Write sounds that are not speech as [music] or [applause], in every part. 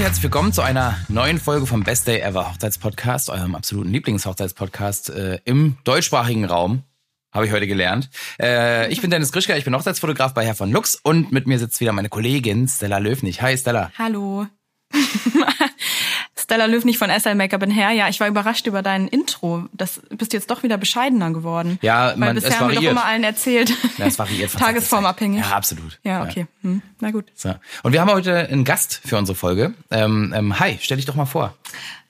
Und herzlich willkommen zu einer neuen Folge vom Best Day Ever Hochzeitspodcast, eurem absoluten Lieblingshochzeitspodcast äh, im deutschsprachigen Raum. Habe ich heute gelernt. Äh, ich bin Dennis Grischka, ich bin Hochzeitsfotograf bei Herr von Lux und mit mir sitzt wieder meine Kollegin Stella Löwnig. Hi Stella. Hallo. Stella Löwnig von SL Make-up Hair. Ja, ich war überrascht über dein Intro. Das bist du jetzt doch wieder bescheidener geworden. Ja, Weil man, bisher es haben wir variiert. doch immer allen erzählt. Ja, es variiert. Tagesformabhängig. Ja, absolut. Ja, okay. Hm. Na gut. So. Und wir haben heute einen Gast für unsere Folge. Ähm, ähm, hi, stell dich doch mal vor.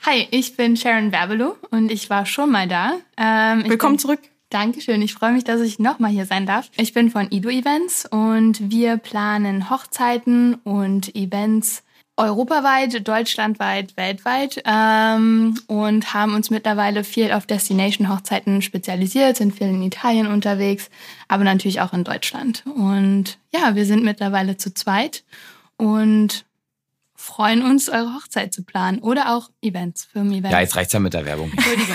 Hi, ich bin Sharon Werbelow und ich war schon mal da. Ähm, ich Willkommen bin, zurück. Dankeschön, ich freue mich, dass ich nochmal hier sein darf. Ich bin von Ido Events und wir planen Hochzeiten und Events europaweit, deutschlandweit, weltweit ähm, und haben uns mittlerweile viel auf Destination-Hochzeiten spezialisiert, sind viel in Italien unterwegs, aber natürlich auch in Deutschland. Und ja, wir sind mittlerweile zu zweit und freuen uns, eure Hochzeit zu planen oder auch Events, Firmen-Events. Ja, jetzt reicht's ja mit der Werbung. Entschuldigung.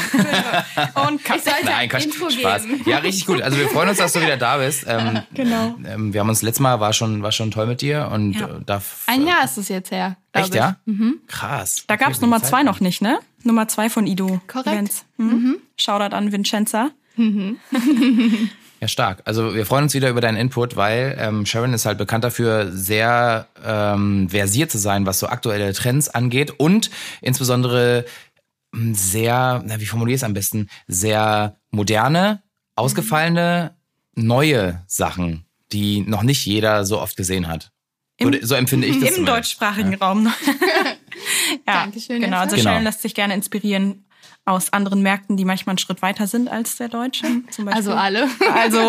Und Ich sollte Nein, ein Quatsch, Intro Spaß. geben. Ja, richtig gut. Also wir freuen uns, dass du wieder da bist. Ähm, Genau. ähm, wir haben uns letztes Mal war schon war schon toll mit dir und Ja. äh, darf Ein Jahr ist es jetzt her. echt ich. ja Mhm. krass. Da gab's Nummer Zeit zwei noch nicht, ne? Nummer zwei von Ido. Korrekt. Events. Mhm. Shoutout an Vincenza. [laughs] Ja, stark. Also wir freuen uns wieder über deinen Input, weil ähm, Sharon ist halt bekannt dafür, sehr ähm, versiert zu sein, was so aktuelle Trends angeht und insbesondere ähm, sehr, na, wie formuliere ich es am besten, sehr moderne, ausgefallene, neue Sachen, die noch nicht jeder so oft gesehen hat. So, Im- so empfinde ich das. Im zumindest. deutschsprachigen Raum. [laughs] ja, Dankeschön, Genau, also Genau. Sharon lässt sich gerne inspirieren aus anderen Märkten, die manchmal einen Schritt weiter sind als der deutsche. Zum Beispiel. Also alle. Also,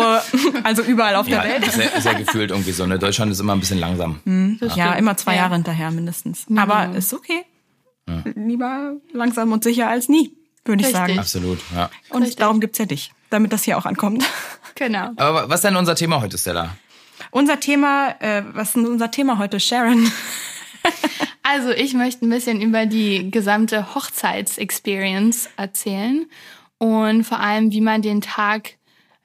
also überall auf Ja, der Welt. ist ja, ist ja gefühlt irgendwie so. Ne? Deutschland ist immer ein bisschen langsam. Ja, immer zwei Ja. Jahre hinterher mindestens. Minimum. Aber ist okay. Lieber langsam und sicher als nie, würde ich sagen. Absolut, ja. Und Richtig. darum gibt's ja dich, damit das hier auch ankommt. Genau. Aber was ist denn unser Thema heute, Stella? Unser Thema, äh, was ist denn unser Thema heute, Sharon? [laughs] Also ich möchte ein bisschen über die gesamte Hochzeitsexperience erzählen und vor allem, wie man den Tag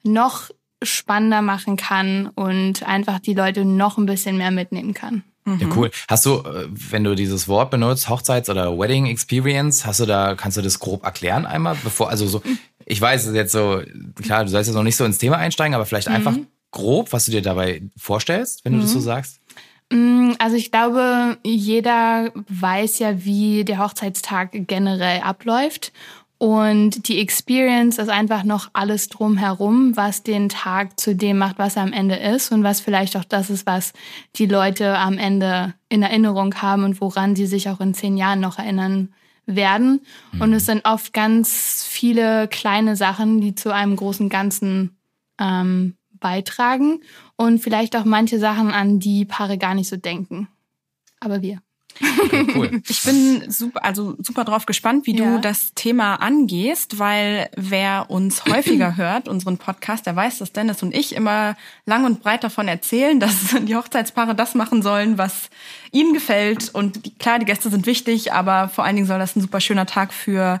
noch spannender machen kann und einfach die Leute noch ein bisschen mehr mitnehmen kann. Ja, cool. Hast du, äh, wenn du dieses Wort benutzt, Hochzeits- oder Wedding Experience, hast du da, kannst du das grob erklären einmal, bevor, also so, ich weiß es jetzt so, klar, du sollst jetzt noch nicht so ins Thema einsteigen, aber vielleicht einfach grob, was du dir dabei vorstellst, wenn du das so sagst. Mm, Also ich glaube, jeder weiß ja, wie der Hochzeitstag generell abläuft. Und die Experience ist einfach noch alles drumherum, was den Tag zu dem macht, was er am Ende ist und was vielleicht auch das ist, was die Leute am Ende in Erinnerung haben und woran sie sich auch in zehn Jahren noch erinnern werden. Und es sind oft ganz viele kleine Sachen, die zu einem großen Ganzen ähm, beitragen und vielleicht auch manche Sachen, an die Paare gar nicht so denken. Aber wir. Okay, cool. [laughs] Ich bin super, also super drauf gespannt, wie Ja. du das Thema angehst, weil wer uns häufiger [clears throat] hört, unseren Podcast, der weiß, dass Dennis und ich immer lang und breit davon erzählen, dass [laughs] die Hochzeitspaare das machen sollen, was ihnen gefällt. Und die, klar, die Gäste sind wichtig, aber vor allen Dingen soll das ein super schöner Tag für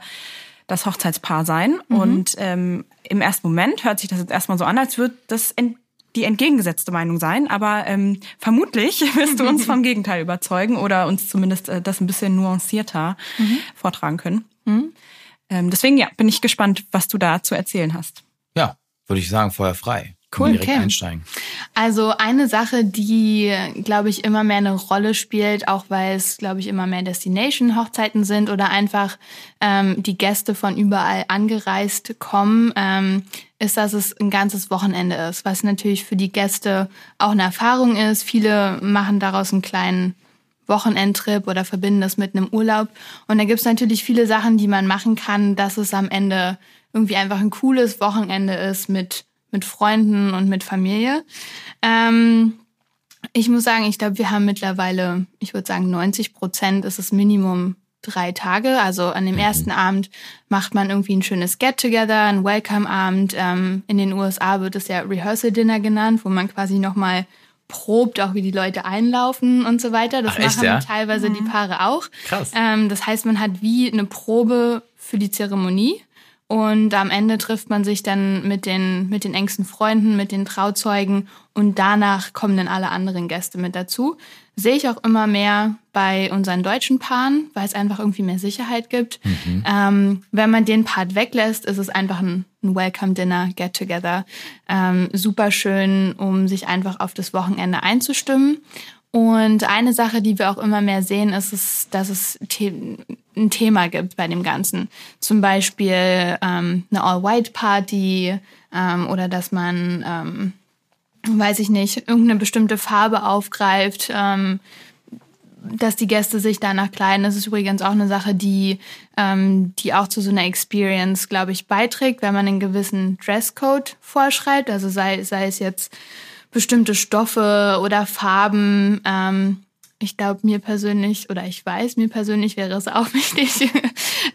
das Hochzeitspaar sein. Und ähm, im ersten Moment hört sich das jetzt erstmal so an, als würde das ent die entgegengesetzte Meinung sein, aber ähm, vermutlich [laughs] wirst du uns [laughs] vom Gegenteil überzeugen oder uns zumindest äh, das ein bisschen nuancierter vortragen können. Ähm, deswegen ja, bin ich gespannt, was du da zu erzählen hast. Ja, würde ich sagen, Feuer frei. Cool, Direkt okay. einsteigen. Also eine Sache, die, glaube ich, immer mehr eine Rolle spielt, auch weil es, glaube ich, immer mehr Destination-Hochzeiten sind oder einfach ähm, die Gäste von überall angereist kommen, ähm, ist, dass es ein ganzes Wochenende ist, was natürlich für die Gäste auch eine Erfahrung ist. Viele machen daraus einen kleinen Wochenendtrip oder verbinden das mit einem Urlaub. Und da gibt's natürlich viele Sachen, die man machen kann, dass es am Ende irgendwie einfach ein cooles Wochenende ist mit, mit Freunden und mit Familie. Ähm, ich muss sagen, ich glaube, wir haben mittlerweile, ich würde sagen, 90 Prozent ist das Minimum drei Tage. Also an dem ersten Abend macht man irgendwie ein schönes Get-Together, ein Welcome-Abend. Ähm, in den USA wird es ja Rehearsal-Dinner genannt, wo man quasi nochmal probt, auch wie die Leute einlaufen und so weiter. Das Ach, echt, machen ja? teilweise die Paare auch. Krass. Ähm, das heißt, man hat wie eine Probe für die Zeremonie. Und am Ende trifft man sich dann mit den, mit den engsten Freunden, mit den Trauzeugen und danach kommen dann alle anderen Gäste mit dazu. Sehe ich auch immer mehr bei unseren deutschen Paaren, weil es einfach irgendwie mehr Sicherheit gibt. Mhm. Ähm, wenn man den Part weglässt, ist es einfach ein, ein Welcome Dinner, Get Together. Ähm, super schön, um sich einfach auf das Wochenende einzustimmen. Und eine Sache, die wir auch immer mehr sehen, ist, es, dass es The ein Thema gibt bei dem Ganzen. Zum Beispiel ähm, eine All-White-Party ähm, oder dass man, ähm, weiß ich nicht, irgendeine bestimmte Farbe aufgreift, ähm, dass die Gäste sich danach kleiden. Das ist übrigens auch eine Sache, die, ähm, die auch zu so einer Experience, glaube ich, beiträgt, wenn man einen gewissen Dresscode vorschreibt. Also sei, sei es jetzt bestimmte Stoffe oder Farben. Ähm, ich glaube, mir persönlich, oder ich weiß, mir persönlich wäre es auch [laughs] wichtig.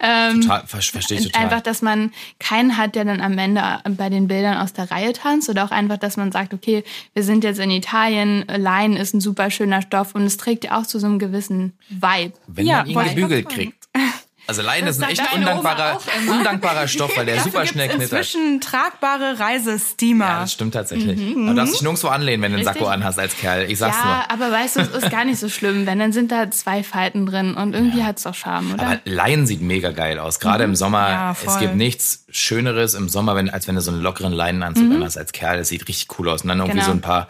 ähm, total, verstehe ich total. Einfach, dass man keinen hat, der dann am Ende bei den Bildern aus der Reihe tanzt. Oder auch einfach, dass man sagt, okay, wir sind jetzt in Italien, Leinen ist ein super schöner Stoff und es trägt ja auch zu so einem gewissen Vibe. Wenn ja, man ihn gebügelt kriegt. Also Leine ist ein echt undankbarer, undankbarer Stoff, weil der super schnell knittert. Inzwischen tragbare Reisesteamer. Ja, das stimmt tatsächlich. Mhm. Du darfst dich nirgendwo anlehnen, wenn du einen Sakko anhast als Kerl. Ich sag's ja, nur. Ja, aber weißt du, es ist gar nicht so schlimm, wenn dann sind da zwei Falten drin und irgendwie ja. hat's doch Charme, oder? Aber Leinen sieht mega geil aus. Gerade mhm. im Sommer. Ja, es gibt nichts Schöneres im Sommer, wenn, als wenn du so einen lockeren Leinenanzug mhm. anhast als Kerl. Das sieht richtig cool aus. Und dann irgendwie genau. so ein paar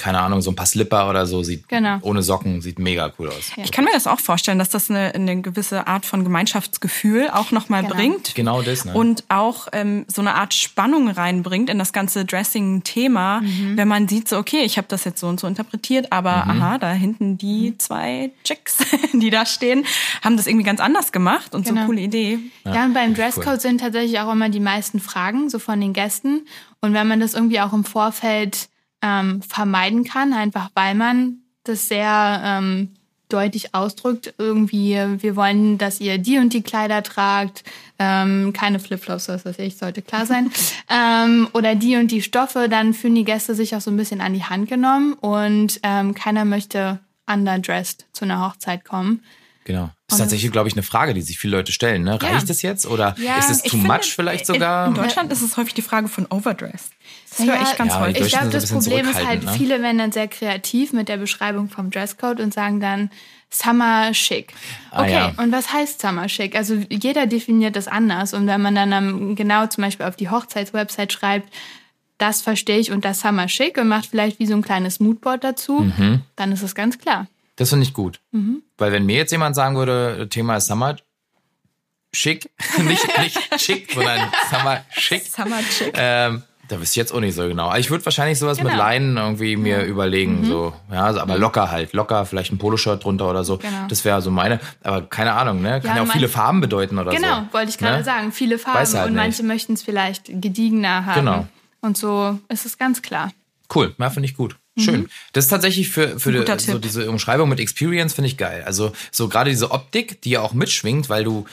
keine Ahnung, so ein paar Slipper oder so, sieht genau. ohne Socken, sieht mega cool aus. Ich kann mir das auch vorstellen, dass das eine, eine gewisse Art von Gemeinschaftsgefühl auch nochmal genau. bringt. Genau das, ne? Und auch ähm, so eine Art Spannung reinbringt in das ganze Dressing-Thema, mhm. wenn man sieht, so, okay, ich habe das jetzt so und so interpretiert, aber mhm. aha, da hinten die mhm. zwei Chicks, [laughs] die da stehen, haben das irgendwie ganz anders gemacht und genau. so eine coole Idee. Ja, ja und beim Dresscode cool. sind tatsächlich auch immer die meisten Fragen, so von den Gästen. Und wenn man das irgendwie auch im Vorfeld ähm, vermeiden kann, einfach weil man das sehr ähm, deutlich ausdrückt. Irgendwie, wir wollen, dass ihr die und die Kleider tragt, ähm, keine Flipflops, das weiß ich, sollte klar sein. [laughs] ähm, oder die und die Stoffe, dann fühlen die Gäste sich auch so ein bisschen an die Hand genommen und ähm, keiner möchte underdressed zu einer Hochzeit kommen. Genau. Das ist tatsächlich, glaube ich, eine Frage, die sich viele Leute stellen. Ne? Reicht ja. es jetzt oder ja, ist es too much vielleicht sogar? In Deutschland ist es häufig die Frage von Overdress. Das höre ich ganz ja, häufig. Ich glaube, das Problem ist halt, ne? viele werden dann sehr kreativ mit der Beschreibung vom Dresscode und sagen dann Summer Chic. Ah, okay, ah, und was heißt Summer Chic? Also jeder definiert das anders. Und wenn man dann genau zum Beispiel auf die Hochzeitswebsite schreibt, das verstehe ich unter Summer Chic und macht vielleicht wie so ein kleines Moodboard dazu, mhm. dann ist es ganz klar. Das finde ich gut. Mhm. Weil wenn mir jetzt jemand sagen würde, Thema ist Summer schick, [laughs] nicht, nicht schick, sondern Summer schick. Summer schick. Ähm, da wüsste ich jetzt auch nicht so genau. Ich würde wahrscheinlich sowas genau. mit Leinen irgendwie mir mhm. überlegen, so, ja, also, aber locker halt, locker, vielleicht ein Poloshirt drunter oder so. Genau. Das wäre so meine, aber keine Ahnung, ne? Kann ja, auch viele Farben bedeuten oder genau, so. Genau, wollte ich gerade ne? sagen, viele Farben halt und manche möchten es vielleicht gediegener haben. Genau. Und so ist es ganz klar. Cool, ja, finde ich gut. Schön. Mhm. Das ist tatsächlich für, für die, so diese Umschreibung mit Experience finde ich geil. Also so gerade diese Optik, die ja auch mitschwingt, weil du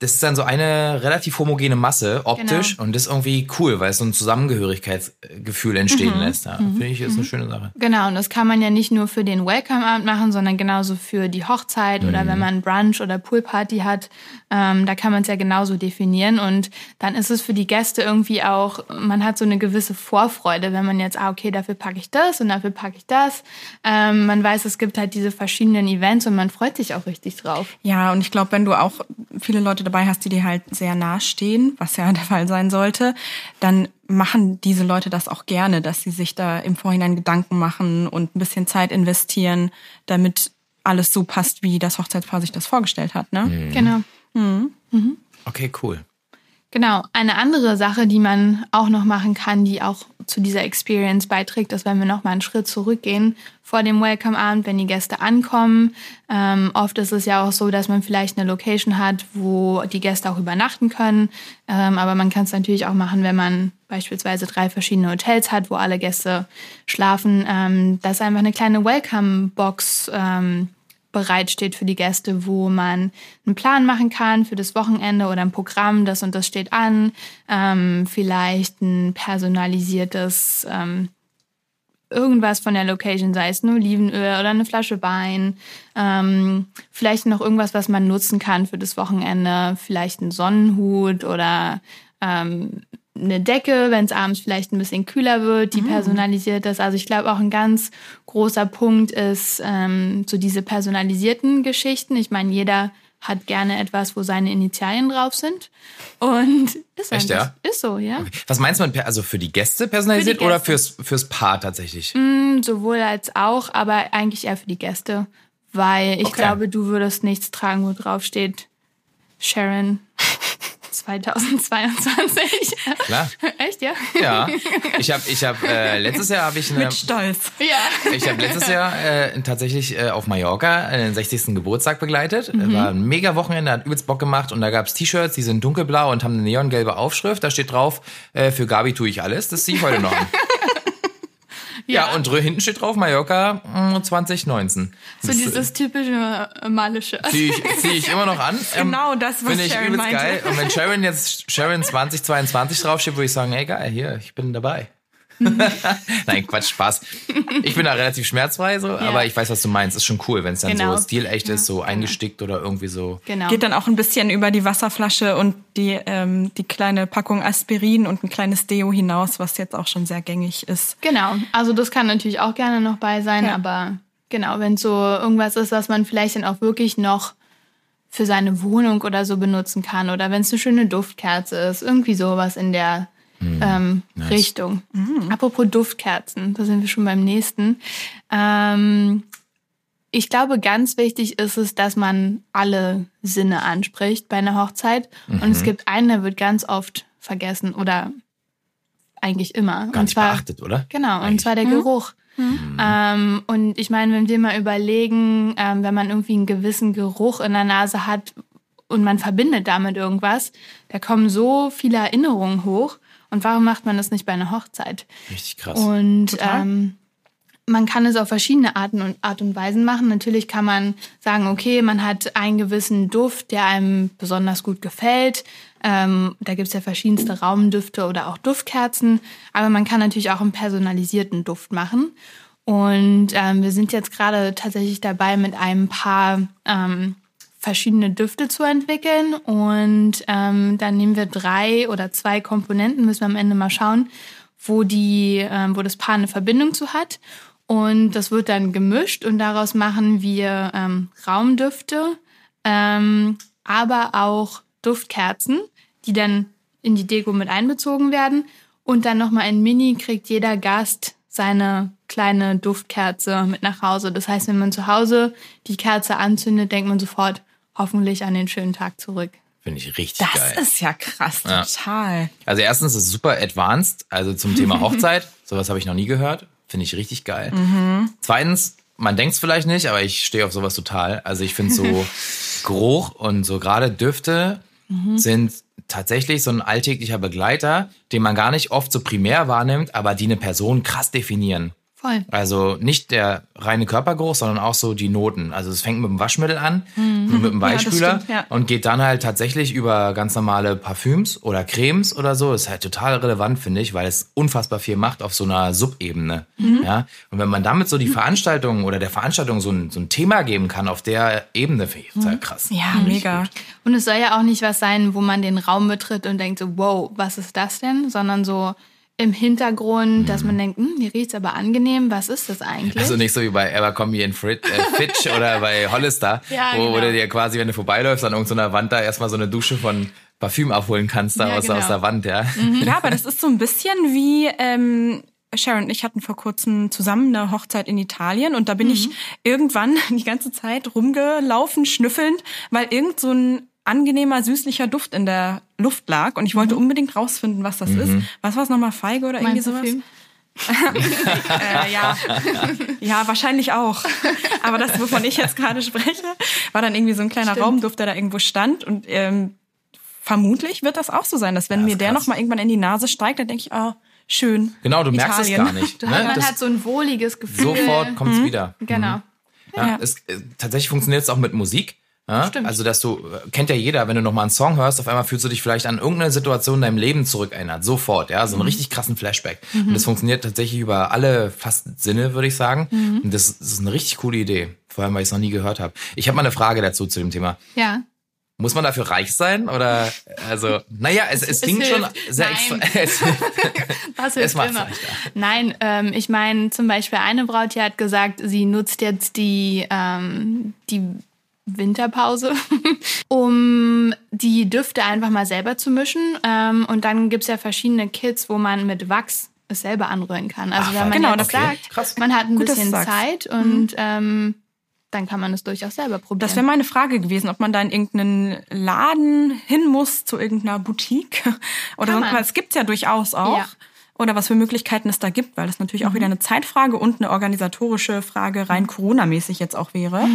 das ist dann so eine relativ homogene Masse optisch genau. und das ist irgendwie cool, weil es so ein Zusammengehörigkeitsgefühl entstehen mhm. lässt. Ja, mhm. Finde ich, ist eine mhm. schöne Sache. Genau, und das kann man ja nicht nur für den Welcome-Abend machen, sondern genauso für die Hochzeit oder wenn mhm. man Brunch oder Poolparty hat. Ähm, da kann man es ja genauso definieren und dann ist es für die Gäste irgendwie auch, man hat so eine gewisse Vorfreude, wenn man jetzt, ah, okay, dafür packe ich das und dafür packe ich das. Ähm, man weiß, es gibt halt diese verschiedenen Events und man freut sich auch richtig drauf. Ja, und ich glaube, wenn du auch viele Leute dabei hast, die dir halt sehr nahestehen, was ja [laughs] der Fall sein sollte, dann machen diese Leute das auch gerne, dass sie sich da im Vorhinein Gedanken machen und ein bisschen Zeit investieren, damit alles so passt, wie das Hochzeitspaar sich das vorgestellt hat. Ne? Mhm. Genau. Mhm. Mhm. Okay, cool. Genau. Eine andere Sache, die man auch noch machen kann, die auch zu dieser Experience beiträgt, ist, wenn wir noch mal einen Schritt zurückgehen vor dem Welcome-Abend, wenn die Gäste ankommen. Ähm, oft ist es ja auch so, dass man vielleicht eine Location hat, wo die Gäste auch übernachten können. Ähm, aber man kann es natürlich auch machen, wenn man beispielsweise drei verschiedene Hotels hat, wo alle Gäste schlafen, ähm, dass einfach eine kleine Welcome-Box ähm, bereitsteht für die Gäste, wo man einen Plan machen kann für das Wochenende oder ein Programm, das und das steht an, ähm, vielleicht ein personalisiertes ähm, irgendwas von der Location, sei es ein Olivenöl oder eine Flasche Wein, ähm, vielleicht noch irgendwas, was man nutzen kann für das Wochenende, vielleicht ein Sonnenhut oder ähm, eine Decke, wenn es abends vielleicht ein bisschen kühler wird, die personalisiert ist. Also ich glaube auch ein ganz großer Punkt ist ähm, so diese personalisierten Geschichten. Ich meine, jeder hat gerne etwas, wo seine Initialien drauf sind. Und ist Echt, ja? Ist so, ja. Was meinst du mit, per- also für die Gäste personalisiert Für die oder Gäste. fürs, fürs Paar tatsächlich? Mm, Sowohl als auch, aber eigentlich eher für die Gäste. Weil ich Okay. glaube, du würdest nichts tragen, wo drauf steht Sharon 2022. Klar. [laughs] Echt, ja? Ja. Ich habe, ich habe, äh, letztes Jahr habe ich eine, Mit Stolz. Ja. Ich habe letztes Jahr äh, tatsächlich äh, auf Mallorca den 60. Geburtstag begleitet. Mhm. War ein mega Wochenende, hat übelst Bock gemacht und da gab's T-Shirts, die sind dunkelblau und haben eine neongelbe Aufschrift. Da steht drauf, äh, für Gabi tue ich alles. Das ziehe ich heute noch an. [laughs] ja. und drü- hinten steht drauf Mallorca mh, 2019. So Das, dieses typische äh, malische. Ziehe ich, zieh ich immer noch an. [laughs] Ähm, Genau das, was Finde ich Sharon übelst meinte. geil. Und wenn Sharon jetzt Sharon 2022 draufsteht, würde ich sagen, ey geil, hier, ich bin dabei. [laughs] Nein, Quatsch, Spaß. Ich bin da relativ schmerzfrei, so, aber ich weiß, was du meinst. Ist schon cool, wenn es dann Genau. so stilecht ist, so eingestickt oder irgendwie so. Genau. Geht dann auch ein bisschen über die Wasserflasche und die, ähm, die kleine Packung Aspirin und ein kleines Deo hinaus, was jetzt auch schon sehr gängig ist. Genau. Also das kann natürlich auch gerne noch bei sein, Ja. aber genau, wenn so irgendwas ist, was man vielleicht dann auch wirklich noch für seine Wohnung oder so benutzen kann oder wenn es eine schöne Duftkerze ist, irgendwie sowas in der ähm, Richtung. Apropos Duftkerzen, da sind wir schon beim nächsten. Ähm, ich glaube, ganz wichtig ist es, dass man alle Sinne anspricht bei einer Hochzeit. Und es gibt einen, der wird ganz oft vergessen oder eigentlich immer. Gar und nicht zwar, beachtet, oder? Genau, und Eigentlich. zwar der Geruch. Ähm, und ich meine, wenn wir mal überlegen, ähm, wenn man irgendwie einen gewissen Geruch in der Nase hat und man verbindet damit irgendwas, da kommen so viele Erinnerungen hoch. Und warum macht man das nicht bei einer Hochzeit? Richtig krass. Und ähm, man kann es auf verschiedene Arten und Art und Weisen machen. Natürlich kann man sagen, okay, man hat einen gewissen Duft, der einem besonders gut gefällt. Ähm, da gibt es ja verschiedenste Raumdüfte oder auch Duftkerzen. Aber man kann natürlich auch einen personalisierten Duft machen. Und ähm, wir sind jetzt gerade tatsächlich dabei, mit einem Paar ähm, verschiedene Düfte zu entwickeln. Und ähm, dann nehmen wir drei oder zwei Komponenten, müssen wir am Ende mal schauen, wo, die, ähm, wo das Paar eine Verbindung zu hat. Und das wird dann gemischt und daraus machen wir ähm, Raumdüfte, ähm, aber auch Duftkerzen, die dann in die Deko mit einbezogen werden. Und dann nochmal in Mini kriegt jeder Gast seine kleine Duftkerze mit nach Hause. Das heißt, wenn man zu Hause die Kerze anzündet, denkt man sofort hoffentlich an den schönen Tag zurück. Finde ich richtig Das geil. ist ja krass, Ja. total. Also erstens ist es super advanced, also zum Thema [laughs] Hochzeit. Sowas habe ich noch nie gehört. Finde ich richtig geil. Zweitens, man denkt es vielleicht nicht, aber ich stehe auf sowas total. Also ich finde so [laughs] Geruch und so gerade Düfte sind tatsächlich so ein alltäglicher Begleiter, den man gar nicht oft so primär wahrnimmt, aber die eine Person krass definieren. Voll. Also nicht der reine Körpergeruch, sondern auch so die Noten. Also es fängt mit dem Waschmittel an, mit dem Weichspüler stimmt, ja. und geht dann halt tatsächlich über ganz normale Parfüms oder Cremes oder so. Das ist halt total relevant, finde ich, weil es unfassbar viel macht auf so einer Subebene. Mhm. Ja? Und wenn man damit so die Veranstaltung oder der Veranstaltung so ein, so ein Thema geben kann auf der Ebene, finde ich total krass. Mhm. Ja, mega. Und es soll ja auch nicht was sein, wo man den Raum betritt und denkt so, wow, was ist das denn? Sondern so im Hintergrund, dass man denkt, hm, hier riecht's aber angenehm, was ist das eigentlich? Also nicht so wie bei Abercrombie in Frit, äh, Fitch [laughs] oder bei Hollister, Ja, wo, wo genau. du dir quasi, wenn du vorbeiläufst, an irgendeiner Wand da erstmal so eine Dusche von Parfüm abholen kannst, da Ja, aus, genau. aus der Wand, ja. Ja, aber das ist so ein bisschen wie ähm, Sharon und ich hatten vor kurzem zusammen eine Hochzeit in Italien und da bin ich irgendwann [laughs] die ganze Zeit rumgelaufen, schnüffelnd, weil irgend so ein angenehmer, süßlicher Duft in der Luft lag und ich wollte unbedingt rausfinden, was das ist. Was war es nochmal, Feige oder irgendwie Mein sowas? Parfüm? [laughs] Äh, ja. [laughs] ja, wahrscheinlich auch. Aber das, wovon ich jetzt gerade spreche, war dann irgendwie so ein kleiner Stimmt. Raumduft, der da irgendwo stand. Und ähm, vermutlich wird das auch so sein, dass wenn Ja, mir ist der krass. noch mal irgendwann in die Nase steigt, dann denke ich, oh, schön. Genau, du merkst Italien. es gar nicht. Man Ne? Das, hat so ein wohliges Gefühl. sofort kommt's wieder. Genau. Ja, Ja. Es, äh, tatsächlich funktioniert es auch mit Musik. Ja? Also, dass du, äh, kennt ja jeder, wenn du nochmal einen Song hörst, auf einmal fühlst du dich vielleicht an irgendeine Situation in deinem Leben zurückerinnert. Sofort, ja, so Mhm. einen richtig krassen Flashback. Und das funktioniert tatsächlich über alle fast Sinne, würde ich sagen. Mhm. Und das, das ist eine richtig coole Idee. Vor allem, weil ich es noch nie gehört habe. Ich habe mal eine Frage dazu zu dem Thema. Ja. Muss man dafür reich sein? Oder also, [laughs] naja, es, es, Es klingt schon hilft. sehr Nein. extra. [laughs] Es, [laughs] Es hilft macht's immer. Nein, ähm, ich meine zum Beispiel eine Braut, die hat gesagt, sie nutzt jetzt die, ähm, die Winterpause, [laughs] um die Düfte einfach mal selber zu mischen. Ähm, und dann gibt's ja verschiedene Kits, wo man mit Wachs es selber anrühren kann. Also Ach, wenn man genau, jetzt okay. sagt, Krass. man hat ein Gut, bisschen. Zeit und ähm, dann kann man es durchaus selber probieren. Das wäre meine Frage gewesen, ob man da in irgendeinen Laden hin muss, zu irgendeiner Boutique. [laughs] Oder sonst, weil es gibt's ja durchaus auch. Ja. Oder was für Möglichkeiten es da gibt, weil das natürlich auch wieder eine Zeitfrage und eine organisatorische Frage rein Corona-mäßig jetzt auch wäre.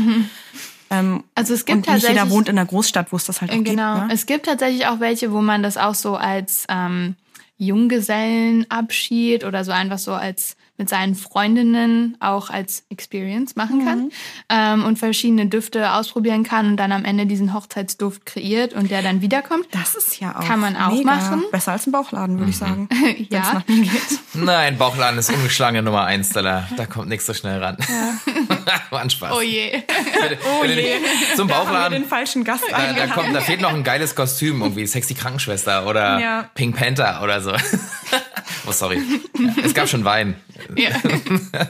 Ähm, also es gibt und nicht jeder tatsächlich wohnt in einer Großstadt, wo es das halt auch Genau. gibt. Ne? Es gibt tatsächlich auch welche, wo man das auch so als ähm, Junggesellenabschied oder so einfach so als mit seinen Freundinnen auch als Experience machen kann ähm, und verschiedene Düfte ausprobieren kann und dann am Ende diesen Hochzeitsduft kreiert und der dann wiederkommt. Das ist ja auch Kann man auch mega. machen. Besser als ein Bauchladen, würde ich sagen. [laughs] Ja. nach mir geht. nein, Bauchladen ist ungeschlagene Nummer eins, da, da kommt nichts so schnell ran. [laughs] War ein Spaß. Oh je. Bitte, bitte nicht. Zum Da Bauchladen. den falschen Gast Da, da, kommt, da fehlt noch ein geiles Kostüm, irgendwie sexy Krankenschwester oder Ja. Pink Panther oder so. [laughs] oh, sorry. Ja, es gab schon Wein. Ja. [laughs]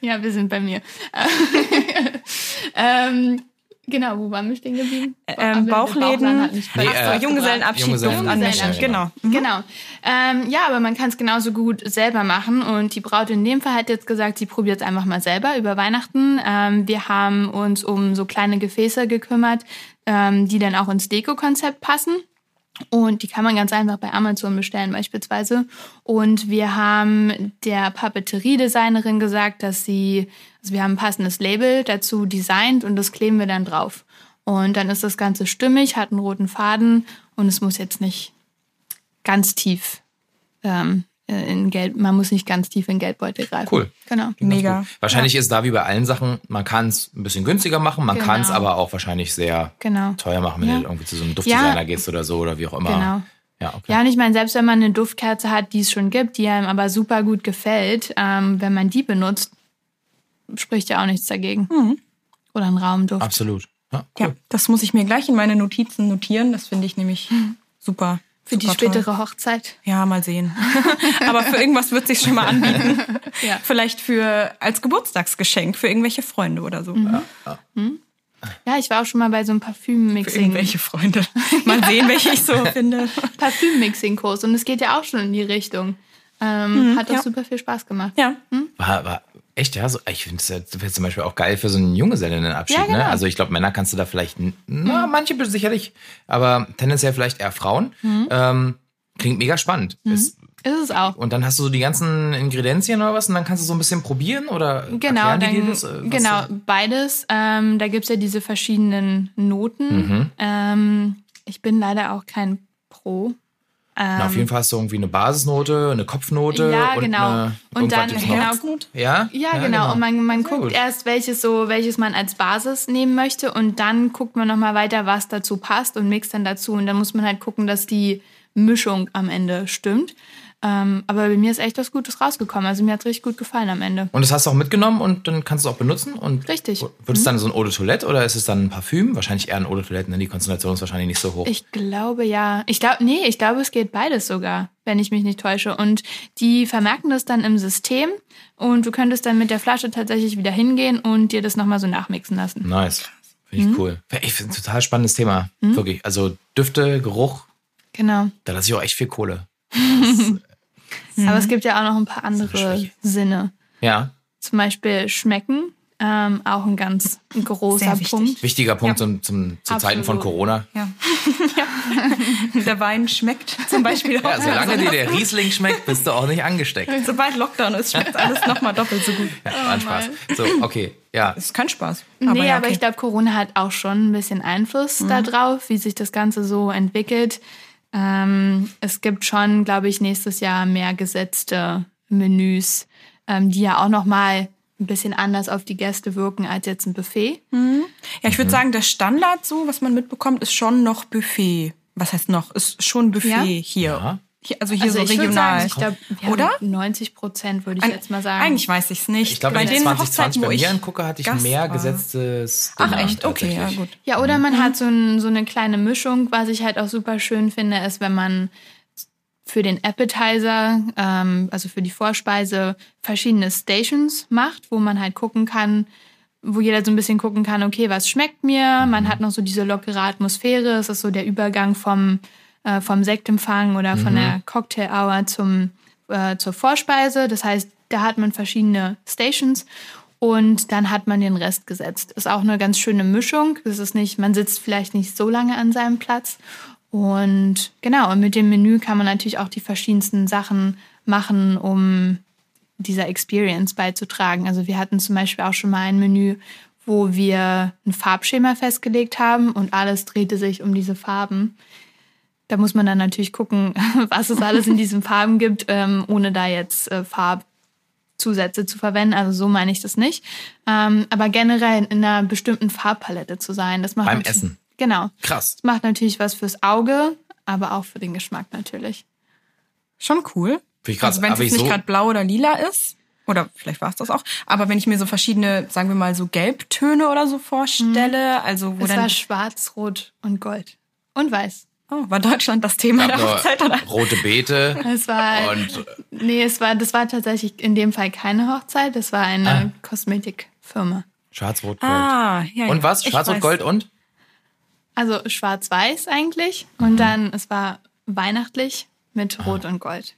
ja, wir sind bei mir. [laughs] ähm, genau, wo waren wir stehen geblieben? Ähm, Aber der Bauchläden. Nee, äh, gebracht. Junggesellenabschied. Junggesellenabschied. Genau. Genau. Ähm, ja, aber man kann es genauso gut selber machen. Und die Braut in dem Fall hat jetzt gesagt, sie probiert es einfach mal selber über Weihnachten. Ähm, wir haben uns um so kleine Gefäße gekümmert, ähm, die dann auch ins Deko-Konzept passen. Und die kann man ganz einfach bei Amazon bestellen beispielsweise. Und wir haben der Papeteriedesignerin gesagt, dass sie, also wir haben ein passendes Label dazu designt und das kleben wir dann drauf. Und dann ist das Ganze stimmig, hat einen roten Faden und es muss jetzt nicht ganz tief ähm, in Geld, man muss nicht ganz tief in Geldbeutel greifen. Cool. Genau. Mega. Wahrscheinlich ist da wie bei allen Sachen, man kann es ein bisschen günstiger machen, man Genau. kann es aber auch wahrscheinlich sehr Genau. teuer machen, wenn Ja. du irgendwie zu so einem Duftdesigner Ja. gehst oder so oder wie auch immer. Genau. Ja, okay. Ja, und ich meine, selbst wenn man eine Duftkerze hat, die es schon gibt, die einem aber super gut gefällt, ähm, wenn man die benutzt, spricht ja auch nichts dagegen. Oder ein Raumduft. Absolut. Ja, Ja, cool. das muss ich mir gleich in meine Notizen notieren. Das finde ich nämlich super. Für die super toll. spätere Hochzeit. Ja, mal sehen. [laughs] Aber für irgendwas wird sich schon mal anbieten. [laughs] Ja. Vielleicht für als Geburtstagsgeschenk für irgendwelche Freunde oder so. Ja, ich war auch schon mal bei so einem Für Parfümmixing. irgendwelche Freunde. [laughs] Mal sehen, welche ich so finde. Parfümmixing-Kurs. Und es geht ja auch schon in die Richtung. Ähm, hat auch ja. super viel Spaß gemacht. Ja. War, war echt, ja. So, ich finde es zum Beispiel auch geil für so einen Junggesellenabschied. Ja, genau. ne? Also ich glaube, Männer kannst du da vielleicht, na, manche sicherlich, aber tendenziell vielleicht eher Frauen. Mhm. Ähm, klingt mega spannend. Ist, Ist es auch. und dann hast du so die ganzen Ingredienzien oder was und dann kannst du so ein bisschen probieren oder Genau, dann, dir das, äh, genau, du- beides. Ähm, da gibt's ja diese verschiedenen Noten. Mhm. Ähm, ich bin leider auch kein Pro. Na, auf jeden Fall hast du irgendwie eine Basisnote, eine Kopfnote Ähm, Ja, und genau. eine, Und dann, genau, noch. Ja? Ja, genau. Und man, man Sehr guckt gut. erst, welches so, welches man als Basis nehmen möchte und dann guckt man nochmal weiter, was dazu passt und mixt dann dazu. Und dann muss man halt gucken, dass die Mischung am Ende stimmt. Ähm, aber bei mir ist echt was Gutes rausgekommen. Also mir hat richtig gut gefallen am Ende. Und das hast du auch mitgenommen und dann kannst du es auch benutzen? Und Richtig. Mhm. Wird es dann so ein Eau de Toilette oder ist es dann ein Parfüm? Wahrscheinlich eher ein Eau de Toilette, denn die Konzentration ist wahrscheinlich nicht so hoch. Ich glaube ja. Ich glaube, nee, ich glaube, es geht beides sogar, wenn ich mich nicht täusche. Und die vermerken das dann im System und du könntest dann mit der Flasche tatsächlich wieder hingehen und dir das nochmal so nachmixen lassen. nice. Finde Mhm. ich cool. Ich finde es ein total spannendes Thema. Wirklich. Also Düfte, Geruch, Genau. da lasse ich auch echt viel Kohle. [laughs] Aber es gibt ja auch noch ein paar andere. Sinne. Ja. Zum Beispiel schmecken. Ähm, auch ein ganz [laughs] großer wichtig. Punkt. Wichtiger Punkt zum, zum, zu Zeiten von Absolut. Corona. Ja. ja. [laughs] Der Wein schmeckt zum Beispiel auch. Ja, solange dir der Riesling schmeckt, bist du auch nicht angesteckt. [laughs] Sobald Lockdown ist, schmeckt alles nochmal doppelt so gut. Ja, war ein Spaß. So, okay. Ja. Ist kein Spaß. nee, ja, aber okay. ich glaube, Corona hat auch schon ein bisschen Einfluss darauf, wie sich das Ganze so entwickelt. Ähm, es gibt schon, glaube ich, nächstes Jahr mehr gesetzte Menüs, ähm, die ja auch noch mal ein bisschen anders auf die Gäste wirken als jetzt ein Buffet. Ja, ich würde sagen, der Standard, so was man mitbekommt, ist schon noch Buffet. Was heißt noch? Ist schon Buffet Ja? hier. Ja. Hier, also hier so regional. Sagen, ich glaube, oder 90 Prozent würde ich Ein, jetzt mal sagen. Eigentlich weiß ich es nicht. Ich glaube, wenn ich 2020 bei mir angucke, hatte ich Gast mehr gesetztes. Ach echt? Okay, ja gut. Ja, oder man mhm. hat so, ein, so eine kleine Mischung. Was ich halt auch super schön finde, ist, wenn man für den Appetizer, ähm, also für die Vorspeise, verschiedene Stations macht, wo man halt gucken kann, wo jeder so ein bisschen gucken kann, okay, was schmeckt mir? Man mhm. hat noch so diese lockere Atmosphäre. Es ist so der Übergang vom, äh, vom Sektempfang oder von mhm. der Cocktail Hour zum, äh, zur Vorspeise. Das heißt, da hat man verschiedene Stations und dann hat man den Rest gesetzt. Ist auch eine ganz schöne Mischung. Das ist nicht, man sitzt vielleicht nicht so lange an seinem Platz. Und genau, und mit dem Menü kann man natürlich auch die verschiedensten Sachen machen, um dieser Experience beizutragen. Also wir hatten zum Beispiel auch schon mal ein Menü, wo wir ein Farbschema festgelegt haben und alles drehte sich um diese Farben. Da muss man dann natürlich gucken, [laughs] was es alles in [laughs] diesen Farben gibt, ähm, ohne da jetzt äh, Farbzusätze zu verwenden. Also so meine ich das nicht. Ähm, aber generell in einer bestimmten Farbpalette zu sein, das macht beim Essen. Genau. Krass. Das macht natürlich was fürs Auge, aber auch für den Geschmack natürlich. Schon cool. Ich krass, also wenn es nicht so gerade blau oder lila ist, oder vielleicht war es das auch, aber wenn ich mir so verschiedene, sagen wir mal so Gelbtöne oder so vorstelle, mhm. also wo es dann war schwarz, rot und gold und weiß. Oh, war Deutschland das Thema der Hochzeit oder? Rote Beete. Es war und nee, es war das war tatsächlich in dem Fall keine Hochzeit, das war eine ah. Kosmetikfirma. Schwarz, rot, gold. Ah, ja, und was? Schwarz, rot, gold und? Also schwarz-weiß eigentlich und mhm. dann es war weihnachtlich mit Rot ah. und Gold.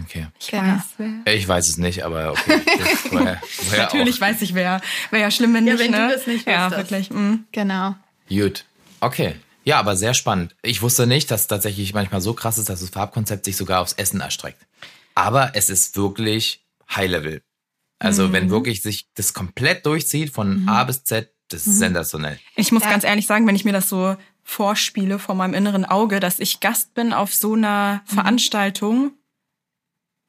Okay. Ich genau. weiß wer. Ich weiß es nicht, aber okay. [laughs] woher, woher Natürlich auch. weiß ich wer. Wäre ja schlimm, wenn ja, nicht, wenn ne? du das nicht Ja, wirklich. Mhm. Genau. Gut. Okay. Ja, aber sehr spannend. Ich wusste nicht, dass tatsächlich manchmal so krass ist, dass das Farbkonzept sich sogar aufs Essen erstreckt. Aber es ist wirklich High Level. Also mhm. wenn wirklich sich das komplett durchzieht von mhm. A bis Z, das ist mhm. sensationell. Ich muss ja. ganz ehrlich sagen, wenn ich mir das so vorspiele vor meinem inneren Auge, dass ich Gast bin auf so einer mhm. Veranstaltung,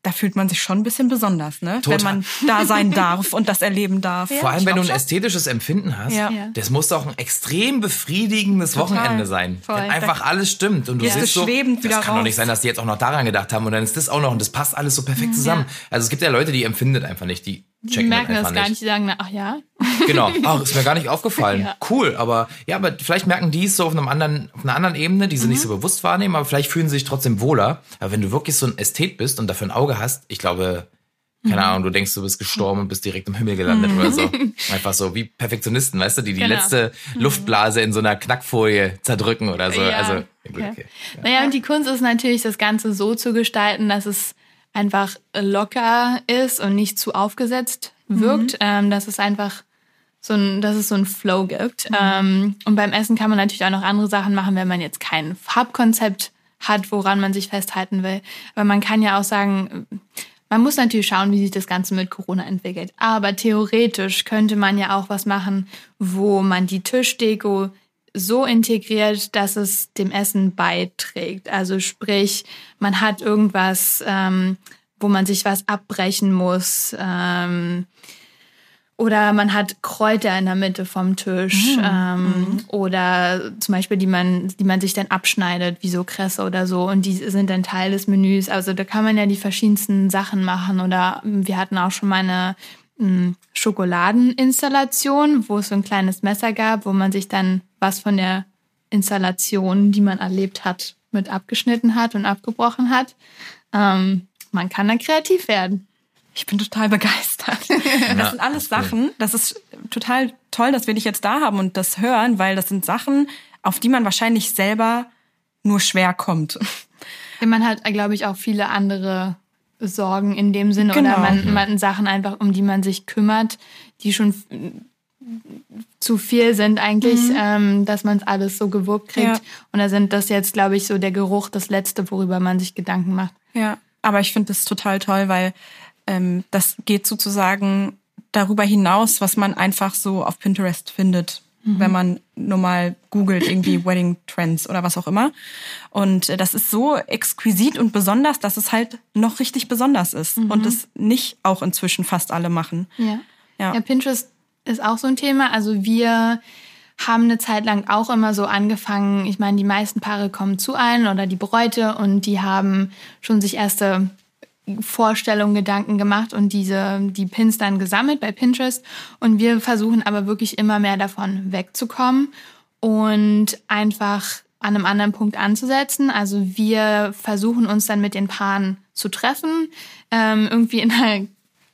da fühlt man sich schon ein bisschen besonders, ne? Total. Wenn man da sein darf und das erleben darf. Ja, Vor allem, wenn du ein ästhetisches Empfinden hast, ja. das muss doch ein extrem befriedigendes Total. Wochenende sein. Voll. Wenn einfach alles stimmt und du ja. siehst so, schwebend das kann doch nicht sein, dass die jetzt auch noch daran gedacht haben und dann ist das auch noch und das passt alles so perfekt zusammen. Also es gibt ja Leute, die empfindet einfach nicht, die checken die merken das gar nicht, die sagen, ach ja. Genau, [laughs] ach, ist mir gar nicht aufgefallen. ja. Cool, aber ja, aber vielleicht merken die es so auf einem anderen, auf einer anderen Ebene, die sie mhm. nicht so bewusst wahrnehmen, aber vielleicht fühlen sie sich trotzdem wohler. Aber wenn du wirklich so ein Ästhet bist und dafür ein Auge hast, ich glaube, keine mhm. Ahnung, du denkst, du bist gestorben und bist direkt im Himmel gelandet mhm. oder so. [laughs] Einfach so wie Perfektionisten, weißt du, die die genau. letzte mhm. Luftblase in so einer Knackfolie zerdrücken oder so. Ja. Also, okay. okay. Ja. Naja, und die Kunst ist natürlich, das Ganze so zu gestalten, dass es einfach locker ist und nicht zu aufgesetzt wirkt, mhm. ähm, dass es einfach so ein, dass es so ein Flow gibt. Mhm. Ähm, und beim Essen kann man natürlich auch noch andere Sachen machen, wenn man jetzt kein Farbkonzept hat, woran man sich festhalten will. Aber man kann ja auch sagen, man muss natürlich schauen, wie sich das Ganze mit Corona entwickelt. Aber theoretisch könnte man ja auch was machen, wo man die Tischdeko so integriert, dass es dem Essen beiträgt. Also sprich, man hat irgendwas, ähm, wo man sich was abbrechen muss. Ähm, oder man hat Kräuter in der Mitte vom Tisch. Mhm. Ähm, mhm. Oder zum Beispiel, die man, die man sich dann abschneidet, wie so Kresse oder so. Und die sind dann Teil des Menüs. Also da kann man ja die verschiedensten Sachen machen. Oder wir hatten auch schon mal eine hm, Schokoladeninstallation, wo es so ein kleines Messer gab, wo man sich dann was von der Installation, die man erlebt hat, mit abgeschnitten hat und abgebrochen hat. Ähm, man kann da kreativ werden. Ich bin total begeistert. [laughs] Das sind alles Sachen, das ist total toll, dass wir dich jetzt da haben und das hören, weil das sind Sachen, auf die man wahrscheinlich selber nur schwer kommt. [laughs] Man hat, glaube ich, auch viele andere Sorgen in dem Sinne genau. oder man, man Sachen einfach, um die man sich kümmert, die schon zu viel sind eigentlich, mhm. ähm, dass man es alles so gewuppt kriegt. Ja. Und da sind das jetzt, glaube ich, so der Geruch das Letzte, worüber man sich Gedanken macht. Ja, aber ich finde das total toll, weil ähm, das geht sozusagen darüber hinaus, was man einfach so auf Pinterest findet, mhm. wenn man nur mal googelt, irgendwie [laughs] Wedding Trends oder was auch immer. Und äh, das ist so exquisit und besonders, dass es halt noch richtig besonders ist mhm. und es nicht auch inzwischen fast alle machen. Ja. ja. Ja, Pinterest ist auch so ein Thema. Also wir haben eine Zeit lang auch immer so angefangen. Ich meine, die meisten Paare kommen zu allen oder die Bräute und die haben schon sich erste Vorstellungen, Gedanken gemacht und diese, die Pins dann gesammelt bei Pinterest. Und wir versuchen aber wirklich immer mehr davon wegzukommen und einfach an einem anderen Punkt anzusetzen. Also wir versuchen uns dann mit den Paaren zu treffen, ähm, irgendwie in einer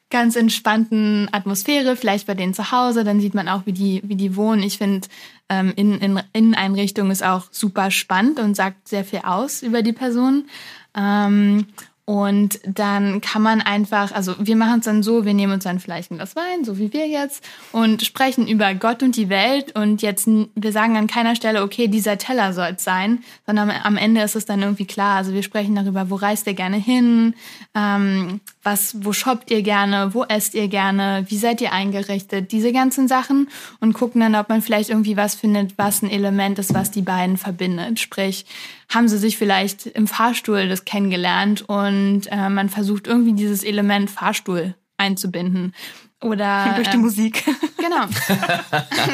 ganz entspannten Atmosphäre, vielleicht bei denen zu Hause, dann sieht man auch, wie die, wie die wohnen. Ich finde, ähm, in, in Inneneinrichtung ist auch super spannend und sagt sehr viel aus über die Person. Ähm, und dann kann man einfach, also wir machen es dann so, wir nehmen uns dann vielleicht ein Glas Wein, so wie wir jetzt, und sprechen über Gott und die Welt. Und jetzt, wir sagen an keiner Stelle, okay, dieser Teller soll es sein, sondern am Ende ist es dann irgendwie klar. Also wir sprechen darüber, wo reist ihr gerne hin, ähm, was, wo shoppt ihr gerne, wo esst ihr gerne, wie seid ihr eingerichtet, diese ganzen Sachen und gucken dann, ob man vielleicht irgendwie was findet, was ein Element ist, was die beiden verbindet. Sprich, haben sie sich vielleicht im Fahrstuhl das kennengelernt und äh, man versucht irgendwie dieses Element Fahrstuhl einzubinden. Oder [laughs] durch die ähm, Musik. [laughs] Genau.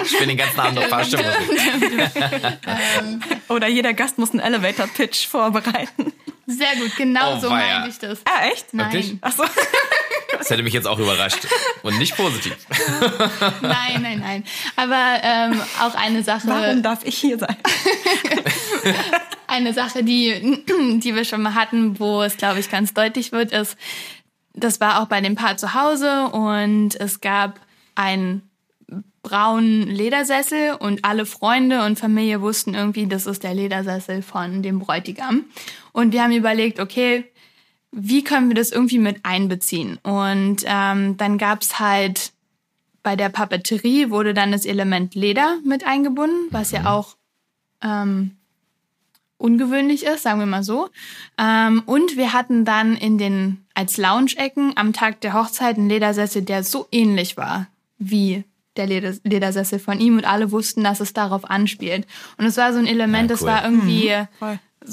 ich bin den ganzen Abend auf Fahrstuhlmusik. ähm, Oder jeder Gast muss einen Elevator-Pitch vorbereiten. Sehr gut, genau oh, so meine ich das. Ah, echt? Nein. Wirklich? Ach so. [laughs] Das hätte mich jetzt auch überrascht. Und nicht positiv. [laughs] nein, nein, nein. Aber ähm, auch eine Sache. Warum darf ich hier sein? [laughs] eine Sache, die, [clears throat] die wir schon mal hatten, wo es, glaube ich, ganz deutlich wird, ist, das war auch bei dem Paar zu Hause und es gab einen braunen Ledersessel und alle Freunde und Familie wussten irgendwie, das ist der Ledersessel von dem Bräutigam. Und wir haben überlegt, okay, wie können wir das irgendwie mit einbeziehen? Und ähm, dann gab's halt bei der Papeterie wurde dann das Element Leder mit eingebunden, was ja auch ähm, ungewöhnlich ist, sagen wir mal so. Ähm, und wir hatten dann in den als Lounge-Ecken am Tag der Hochzeit einen Ledersessel, der so ähnlich war wie der Ledersessel von ihm und alle wussten, dass es darauf anspielt. Und es war so ein Element, ja, cool. das war irgendwie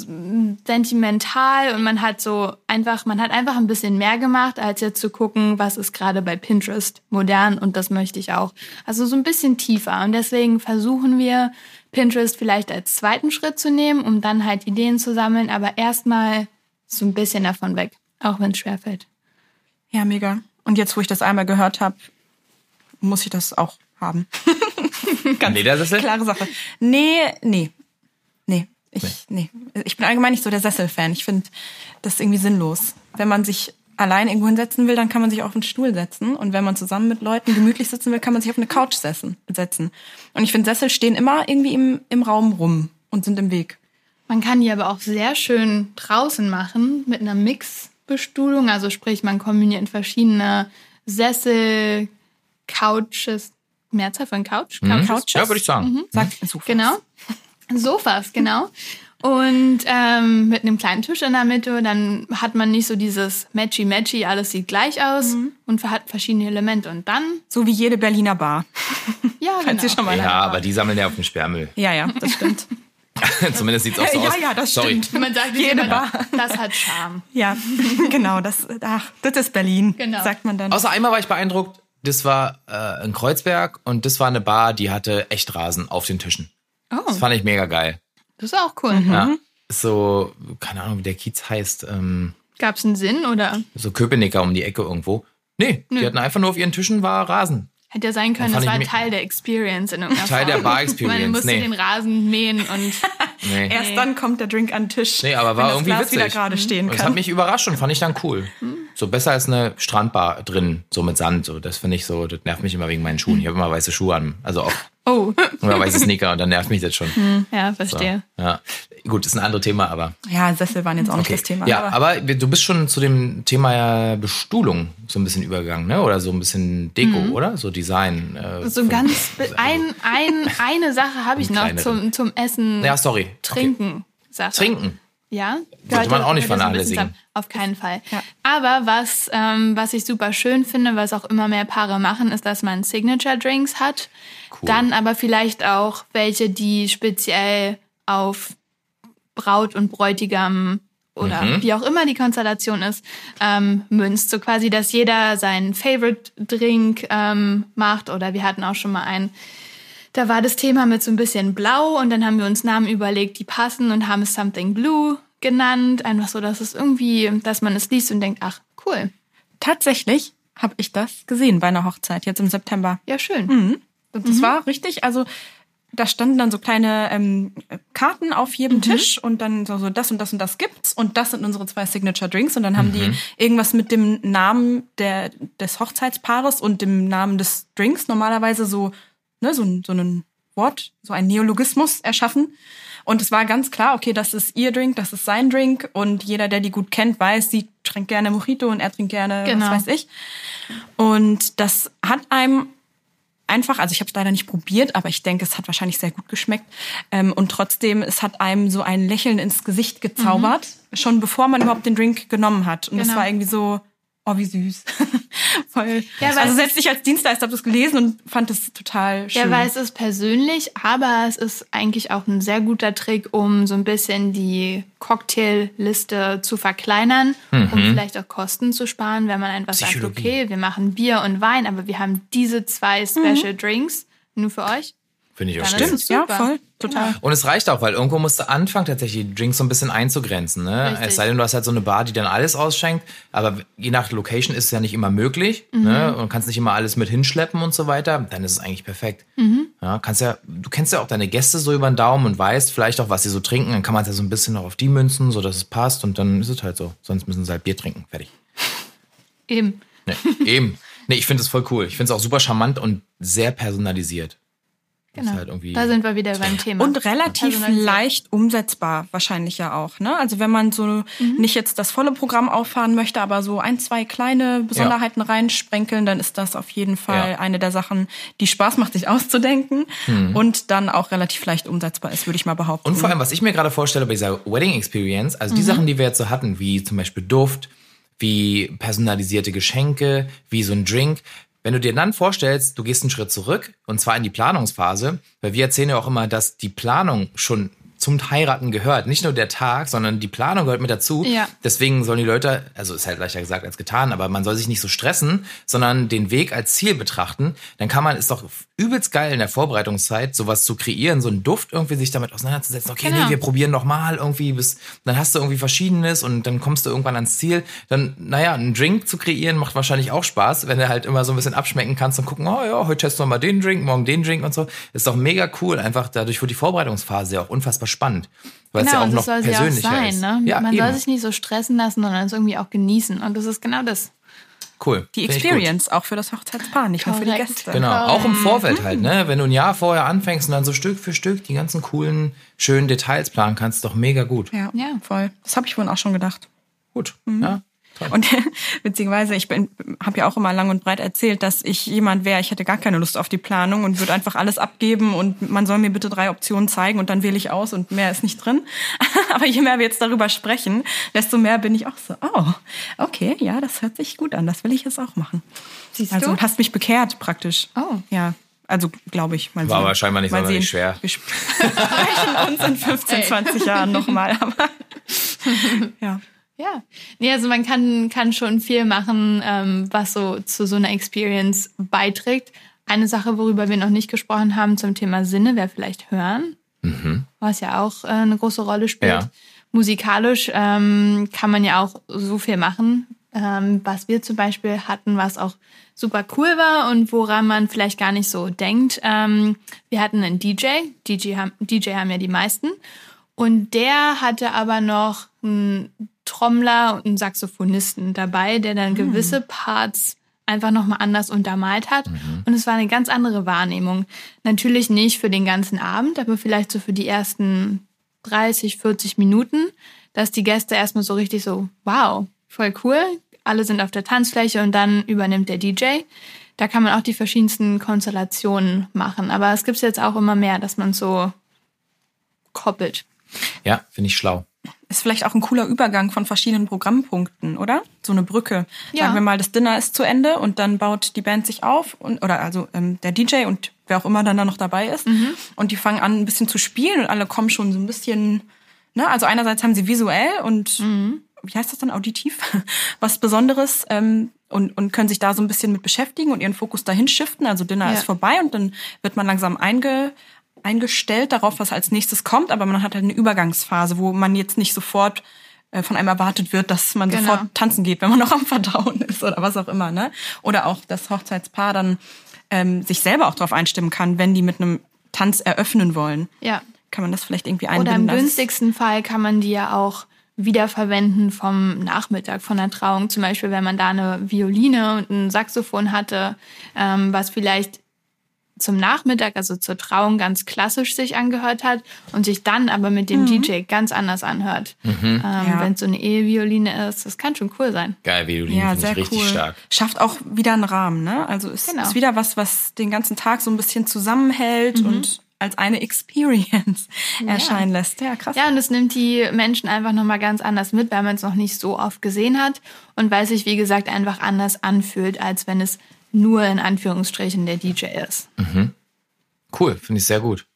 mhm, sentimental und man hat so einfach, man hat einfach ein bisschen mehr gemacht, als jetzt zu gucken, was ist gerade bei Pinterest modern und das möchte ich auch. Also so ein bisschen tiefer und deswegen versuchen wir Pinterest vielleicht als zweiten Schritt zu nehmen, um dann halt Ideen zu sammeln, aber erstmal so ein bisschen davon weg, auch wenn es schwerfällt. Ja, mega. Und jetzt, wo ich das einmal gehört habe, muss ich das auch haben. [laughs] Ganz Ledersessel? klare Sache. Nee, nee. Nee. Ich, nee. ich bin allgemein nicht so der Sessel-Fan. Ich finde das irgendwie sinnlos. Wenn man sich allein irgendwo hinsetzen will, dann kann man sich auf einen Stuhl setzen. Und wenn man zusammen mit Leuten gemütlich sitzen will, kann man sich auf eine Couch setzen. Und ich finde, Sessel stehen immer irgendwie im, im Raum rum und sind im Weg. Man kann die aber auch sehr schön draußen machen mit einer Mixbestuhlung. Also sprich, man kombiniert verschiedene Sessel, Couches, Mehrzahl von Couch? Mhm. Couches? Ja, würde ich sagen. Mhm. Sagt Sofas. Genau. Sofas, genau. Und ähm, mit einem kleinen Tisch in der Mitte, dann hat man nicht so dieses Matchy-Matchy, alles sieht gleich aus mhm. und hat verschiedene Elemente. Und dann. So wie jede Berliner Bar. [laughs] Ja, genau. schon mal ja, aber die sammeln ja auf dem Sperrmüll. Ja, ja, das stimmt. [laughs] Zumindest sieht es auch so aus. Ja, ja, das Sorry. stimmt. Man sagt jede Bar. Das hat Charme. Ja, [laughs] genau. Das, ach, das ist Berlin, genau. sagt man dann. Außer einmal war ich beeindruckt, das war äh, in Kreuzberg und das war eine Bar, die hatte Echtrasen auf den Tischen. Oh. Das fand ich mega geil. Das ist auch cool. Mhm. Ja. So, keine Ahnung, wie der Kiez heißt. Ähm, Gab es einen Sinn oder? So Köpenicker um die Ecke irgendwo. Nee, Nö. die hatten einfach nur auf ihren Tischen war Rasen. Hätte ja sein können, das war Teil der Experience in irgendeiner Teil Form. der Bar-Experience. Man musste nee. den Rasen mähen und. [laughs] nee. Erst dann kommt der Drink an den Tisch. Nee, aber war wenn irgendwie das Glas witzig. wieder gerade stehen kann. Das hat mich überrascht und fand ich dann cool. Hm. So besser als eine Strandbar drin, so mit Sand. So, das finde ich so, das nervt mich immer wegen meinen Schuhen. Ich habe immer weiße Schuhe an. Also auch. Oh. [laughs] Oder weiße Sneaker und dann nervt mich das schon. Ja, verstehe. So, ja. Gut, ist ein anderes Thema, aber. Ja, Sessel waren jetzt auch okay. nicht das Thema. Ja, aber, aber, du bist schon zu dem Thema Bestuhlung so ein bisschen übergegangen, ne? Oder so ein bisschen Deko, mhm. oder? So Design. Äh, so ganz. [laughs] ein, ein, eine Sache habe ich noch zum, zum Essen. Ja, sorry. Trinken. Okay. Trinken. Ja, sollte man auch nicht vernachlässigen. Auf keinen Fall. Ja. Aber was, ähm, was ich super schön finde, was auch immer mehr Paare machen, ist, dass man Signature Drinks hat. Cool. Dann aber vielleicht auch welche, die speziell auf Braut und Bräutigam oder mhm. wie auch immer die Konstellation ist, ähm, münzt. So quasi, dass jeder seinen Favorite Drink ähm, macht. Oder wir hatten auch schon mal einen, da war das Thema mit so ein bisschen blau und dann haben wir uns Namen überlegt, die passen und haben es Something Blue genannt. Einfach so, dass es irgendwie, dass man es liest und denkt, ach, cool. Tatsächlich habe ich das gesehen bei einer Hochzeit jetzt im September. Ja, schön. Mhm. Und das war richtig, also da standen dann so kleine ähm, Karten auf jedem Tisch und dann so, so das und das und das gibt's und das sind unsere zwei Signature Drinks und dann haben die irgendwas mit dem Namen der, des Hochzeitspaares und dem Namen des Drinks normalerweise so, ne, so, ein- so ein Wort, so ein Neologismus erschaffen. Und es war ganz klar, okay, das ist ihr Drink, das ist sein Drink und jeder, der die gut kennt, weiß, sie trinkt gerne Mojito und er trinkt gerne, Genau. was weiß ich. Und das hat einem einfach, also ich habe es leider nicht probiert, aber ich denke, es hat wahrscheinlich sehr gut geschmeckt. Ähm, und trotzdem, es hat einem so ein Lächeln ins Gesicht gezaubert, schon bevor man überhaupt den Drink genommen hat. Und das Genau. war irgendwie so, oh, wie süß. [laughs] Voll. Ja, also selbst ich als Dienstleister habe das gelesen und fand es total schön. Ja, weil es ist persönlich, aber es ist eigentlich auch ein sehr guter Trick, um so ein bisschen die Cocktailliste zu verkleinern, um vielleicht auch Kosten zu sparen, wenn man einfach sagt, okay, wir machen Bier und Wein, aber wir haben diese zwei Special Drinks nur für euch. Finde ich auch es ja, voll, total. Und es reicht auch, weil irgendwo musst du anfangen, tatsächlich die Drinks so ein bisschen einzugrenzen. Ne? Richtig. Es sei denn, du hast halt so eine Bar, die dann alles ausschenkt. Aber je nach Location ist es ja nicht immer möglich. Ne? Und kannst nicht immer alles mit hinschleppen und so weiter. Dann ist es eigentlich perfekt. Ja, kannst ja, du kennst ja auch deine Gäste so über den Daumen und weißt vielleicht auch, was sie so trinken. Dann kann man es ja so ein bisschen noch auf die münzen, so dass es passt. Und dann ist es halt so. Sonst müssen sie halt Bier trinken. Fertig. Eben. Nee, eben. Nee, ich finde es voll cool. Ich finde es auch super charmant und sehr personalisiert. Genau. halt da sind wir wieder beim Thema. Und relativ leicht umsetzbar wahrscheinlich ja auch. Ne? Also wenn man so Mhm. nicht jetzt das volle Programm auffahren möchte, aber so ein, zwei kleine Besonderheiten reinsprenkeln, dann ist das auf jeden Fall Ja. eine der Sachen, die Spaß macht, sich auszudenken und dann auch relativ leicht umsetzbar ist, würde ich mal behaupten. Und vor allem, was ich mir gerade vorstelle bei dieser Wedding Experience, also die Sachen, die wir jetzt so hatten, wie zum Beispiel Duft, wie personalisierte Geschenke, wie so ein Drink. Wenn du dir dann vorstellst, du gehst einen Schritt zurück, und zwar in die Planungsphase, weil wir erzählen ja auch immer, dass die Planung schon zum Heiraten gehört. Nicht nur der Tag, sondern die Planung gehört mit dazu. Ja. Deswegen sollen die Leute, also ist halt leichter gesagt als getan, aber man soll sich nicht so stressen, sondern den Weg als Ziel betrachten. Dann kann man, ist doch übelst geil in der Vorbereitungszeit, sowas zu kreieren, so einen Duft irgendwie sich damit auseinanderzusetzen. Okay, Genau. nee, wir probieren noch mal irgendwie bis, dann hast du irgendwie Verschiedenes und dann kommst du irgendwann ans Ziel. Dann, naja, einen Drink zu kreieren macht wahrscheinlich auch Spaß, wenn du halt immer so ein bisschen abschmecken kannst und gucken, oh ja, heute testen wir mal den Drink, morgen den Drink und so. Ist doch mega cool. Einfach dadurch wird die Vorbereitungsphase ja auch unfassbar spannend. Weil es Genau, ja auch und noch soll sie auch persönlicher sein. ist. Ne? Ja, Man eben. soll sich nicht so stressen lassen, sondern es irgendwie auch genießen. Und das ist genau das. cool. die. Experience auch für das Hochzeitspaar, nicht nur für die. Gäste. Genau, auch im Vorfeld halt, ne? Wenn du ein Jahr vorher anfängst und dann so Stück für Stück die ganzen coolen, schönen Details planen kannst, doch mega gut. Ja, Ja. voll. Das habe ich vorhin auch schon gedacht. Gut, Mhm. ja. Und [laughs] witzigerweise, ich bin, habe ja auch immer lang und breit erzählt, dass ich jemand wäre, ich hätte gar keine Lust auf die Planung und würde einfach alles abgeben und man soll mir bitte drei Optionen zeigen und dann wähle ich aus und mehr ist nicht drin. [laughs] Aber je mehr wir jetzt darüber sprechen, desto mehr bin ich auch so, oh, okay, ja, das hört sich gut an, das will ich jetzt auch machen. Siehst also du? hast mich bekehrt praktisch. Oh. Ja. Also glaube ich. Mal War sehen. aber scheinbar nicht mal sonderlich sehen. schwer. [laughs] Wir sprechen uns in 15, Ey. 20 Jahren nochmal. Aber ja. Ja. Nee, also man kann, kann schon viel machen, ähm, was so zu so einer Experience beiträgt. Eine Sache, worüber wir noch nicht gesprochen haben zum Thema Sinne, wäre vielleicht Hören, was ja auch äh, eine große Rolle spielt. Ja. Musikalisch ähm, kann man ja auch so viel machen. Ähm, was wir zum Beispiel hatten, was auch super cool war und woran man vielleicht gar nicht so denkt. Ähm, wir hatten einen DJ, DJ haben, DJ haben ja die meisten. Und der hatte aber noch einen Trommler und einen Saxophonisten dabei, der dann gewisse Parts einfach nochmal anders untermalt hat. Und es war eine ganz andere Wahrnehmung. Natürlich nicht für den ganzen Abend, aber vielleicht so für die ersten 30, 40 Minuten, dass die Gäste erstmal so richtig so, wow, voll cool. Alle sind auf der Tanzfläche und dann übernimmt der DJ. Da kann man auch die verschiedensten Konstellationen machen. Aber es gibt jetzt auch immer mehr, dass man so koppelt. Ja, finde ich schlau. Ist vielleicht auch ein cooler Übergang von verschiedenen Programmpunkten, oder? So eine Brücke. Ja. Sagen wir mal, das Dinner ist zu Ende und dann baut die Band sich auf und oder also ähm, der DJ und wer auch immer dann da noch dabei ist und die fangen an ein bisschen zu spielen und alle kommen schon so ein bisschen. Ne? Also einerseits haben sie visuell und wie heißt das dann, auditiv, [laughs] was Besonderes ähm, und, und können sich da so ein bisschen mit beschäftigen und ihren Fokus dahin shiften. Also Dinner Ja. ist vorbei und dann wird man langsam einge, eingestellt darauf, was als nächstes kommt, aber man hat halt eine Übergangsphase, wo man jetzt nicht sofort äh, von einem erwartet wird, dass man Genau. sofort tanzen geht, wenn man [laughs] noch am Verdauen ist oder was auch immer, ne? Oder auch das Hochzeitspaar dann ähm, sich selber auch darauf einstimmen kann, wenn die mit einem Tanz eröffnen wollen. Ja. Kann man das vielleicht irgendwie Oder einbinden? im dass- günstigsten Fall kann man die ja auch wiederverwenden vom Nachmittag von der Trauung. Zum Beispiel, wenn man da eine Violine und ein Saxophon hatte, ähm, was vielleicht zum Nachmittag, also zur Trauung, ganz klassisch sich angehört hat und sich dann aber mit dem DJ ganz anders anhört. Ähm, Ja. Wenn es so eine Ehevioline ist, das kann schon cool sein. Geil, Violin Ja, finde sehr ich richtig cool. stark. Schafft auch wieder einen Rahmen, ne? Also ist, Genau. ist wieder was, was den ganzen Tag so ein bisschen zusammenhält Mhm. und als eine Experience erscheinen lässt. Ja, krass. Ja, und es nimmt die Menschen einfach nochmal ganz anders mit, weil man es noch nicht so oft gesehen hat und weil es sich, wie gesagt, einfach anders anfühlt, als wenn es nur in Anführungsstrichen der DJ ist. Cool, finde ich sehr gut.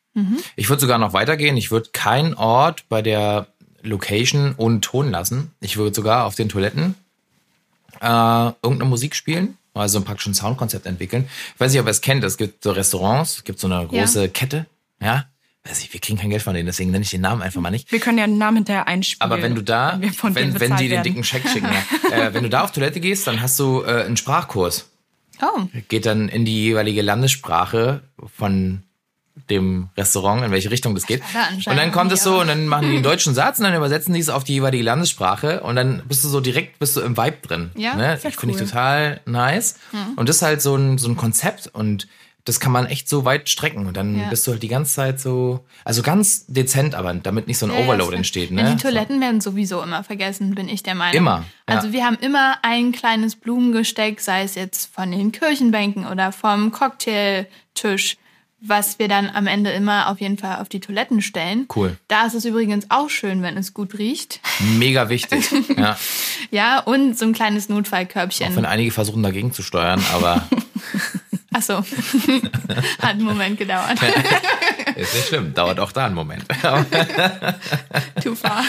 Ich würde sogar noch weitergehen. Ich würde keinen Ort bei der Location ohne Ton lassen. Ich würde sogar auf den Toiletten äh, irgendeine Musik spielen, also praktisch ein Soundkonzept entwickeln. Ich weiß nicht, ob ihr es kennt. Es gibt so Restaurants, es gibt so eine große Kette. Ja, weiß ich, wir kriegen kein Geld von denen, deswegen nenne ich den Namen einfach mal nicht. Wir können ja den Namen hinterher einspielen. Aber wenn du da, wenn, wenn, wenn die den werden. dicken Scheck schicken, ja. [laughs] äh, wenn du da auf Toilette gehst, dann hast du äh, einen Sprachkurs. Oh, Geht dann in die jeweilige Landessprache von dem Restaurant, in welche Richtung das geht. Anscheinend Und dann kommt es so und dann machen die einen deutschen Satz und dann übersetzen die es auf die jeweilige Landessprache und dann bist du so direkt, bist du im Vibe drin. Ja, ne? Finde ich cool. total nice. Und das ist halt so ein, so ein Konzept und das kann man echt so weit strecken und dann Ja. bist du halt die ganze Zeit so, also ganz dezent, aber damit nicht so ein Ja, ja, Overload ist- entsteht. Ja, Ne? die Toiletten werden sowieso immer vergessen, bin ich der Meinung. Immer, ja. Also wir haben immer ein kleines Blumengesteck, sei es jetzt von den Kirchenbänken oder vom Cocktailtisch, was wir dann am Ende immer auf jeden Fall auf die Toiletten stellen. Cool. Da ist es übrigens auch schön, wenn es gut riecht. Mega wichtig. [laughs] ja. Ja, und so ein kleines Auch wenn Notfallkörbchen. einige versuchen dagegen zu steuern, aber [laughs] Achso. [laughs] Hat einen Moment gedauert. [laughs] ist nicht schlimm. Dauert auch da einen Moment. [laughs] Too far.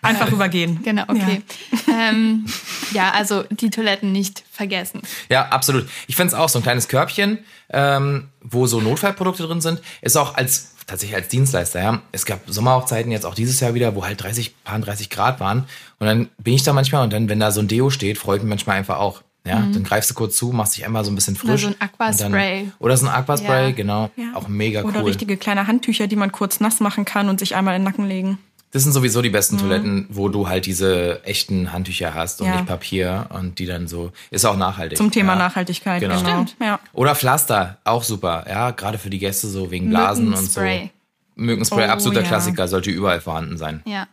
Einfach übergehen. Genau, okay. Ja. Ähm, ja, also die Toiletten nicht vergessen. Ja, absolut. Ich finde es auch so ein kleines Körbchen, ähm, wo so Notfallprodukte drin sind, ist auch als tatsächlich als Dienstleister. Ja. Es gab Sommerhochzeiten jetzt auch dieses Jahr wieder, wo halt 30, paar 30 Grad waren. Und dann bin ich da manchmal und dann, wenn da so ein Deo steht, freut mich manchmal einfach auch. Ja, dann greifst du kurz zu, machst dich einmal so ein bisschen Mhm. Oder frisch. so ein Aquaspray. Dann, oder so ein Aquaspray, Ja. genau. Ja. Auch mega Oder cool. richtige kleine Handtücher, die man kurz nass machen kann und sich einmal in den Nacken legen. Das sind sowieso die Mhm. besten Toiletten, wo du halt diese echten Handtücher hast und Ja. nicht Papier und die dann so, ist auch nachhaltig. Zum Thema ja. Nachhaltigkeit, Genau. genau. Stimmt. Ja. Oder Pflaster, auch super. Ja, gerade für die Gäste so wegen Blasen und so. Mückenspray. Oh, absoluter ja. Klassiker, sollte überall vorhanden sein. Ja.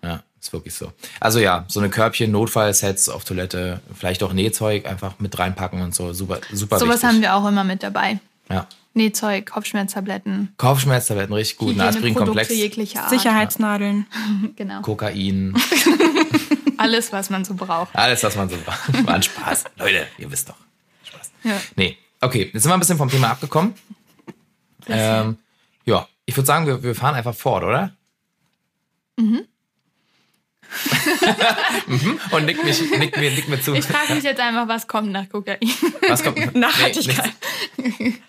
Ist wirklich so. Also ja, so eine Körbchen, Notfallsets auf Toilette, vielleicht auch Nähzeug einfach mit reinpacken und so. Super, super Sowas haben wir auch immer mit dabei. Ja. Nähzeug, Kopfschmerztabletten, Kopfschmerztabletten, richtig gut. Aspirinkomplex. Sicherheitsnadeln. [laughs] Genau. Kokain, [laughs] Alles, was man so braucht. alles, was man so braucht. [laughs] War ein Spaß. Leute, ihr wisst doch. Spaß. Ja. Nee, okay, jetzt sind wir ein bisschen vom Thema abgekommen. Ähm, ja, ich würde sagen, wir, wir fahren einfach fort, oder? Mhm. [laughs] Und nick, mich, nick, mir, nick mir zu. Ich frage mich jetzt einfach, was kommt nach Kokain? Was kommt? [laughs] Nachhaltigkeit. nichts.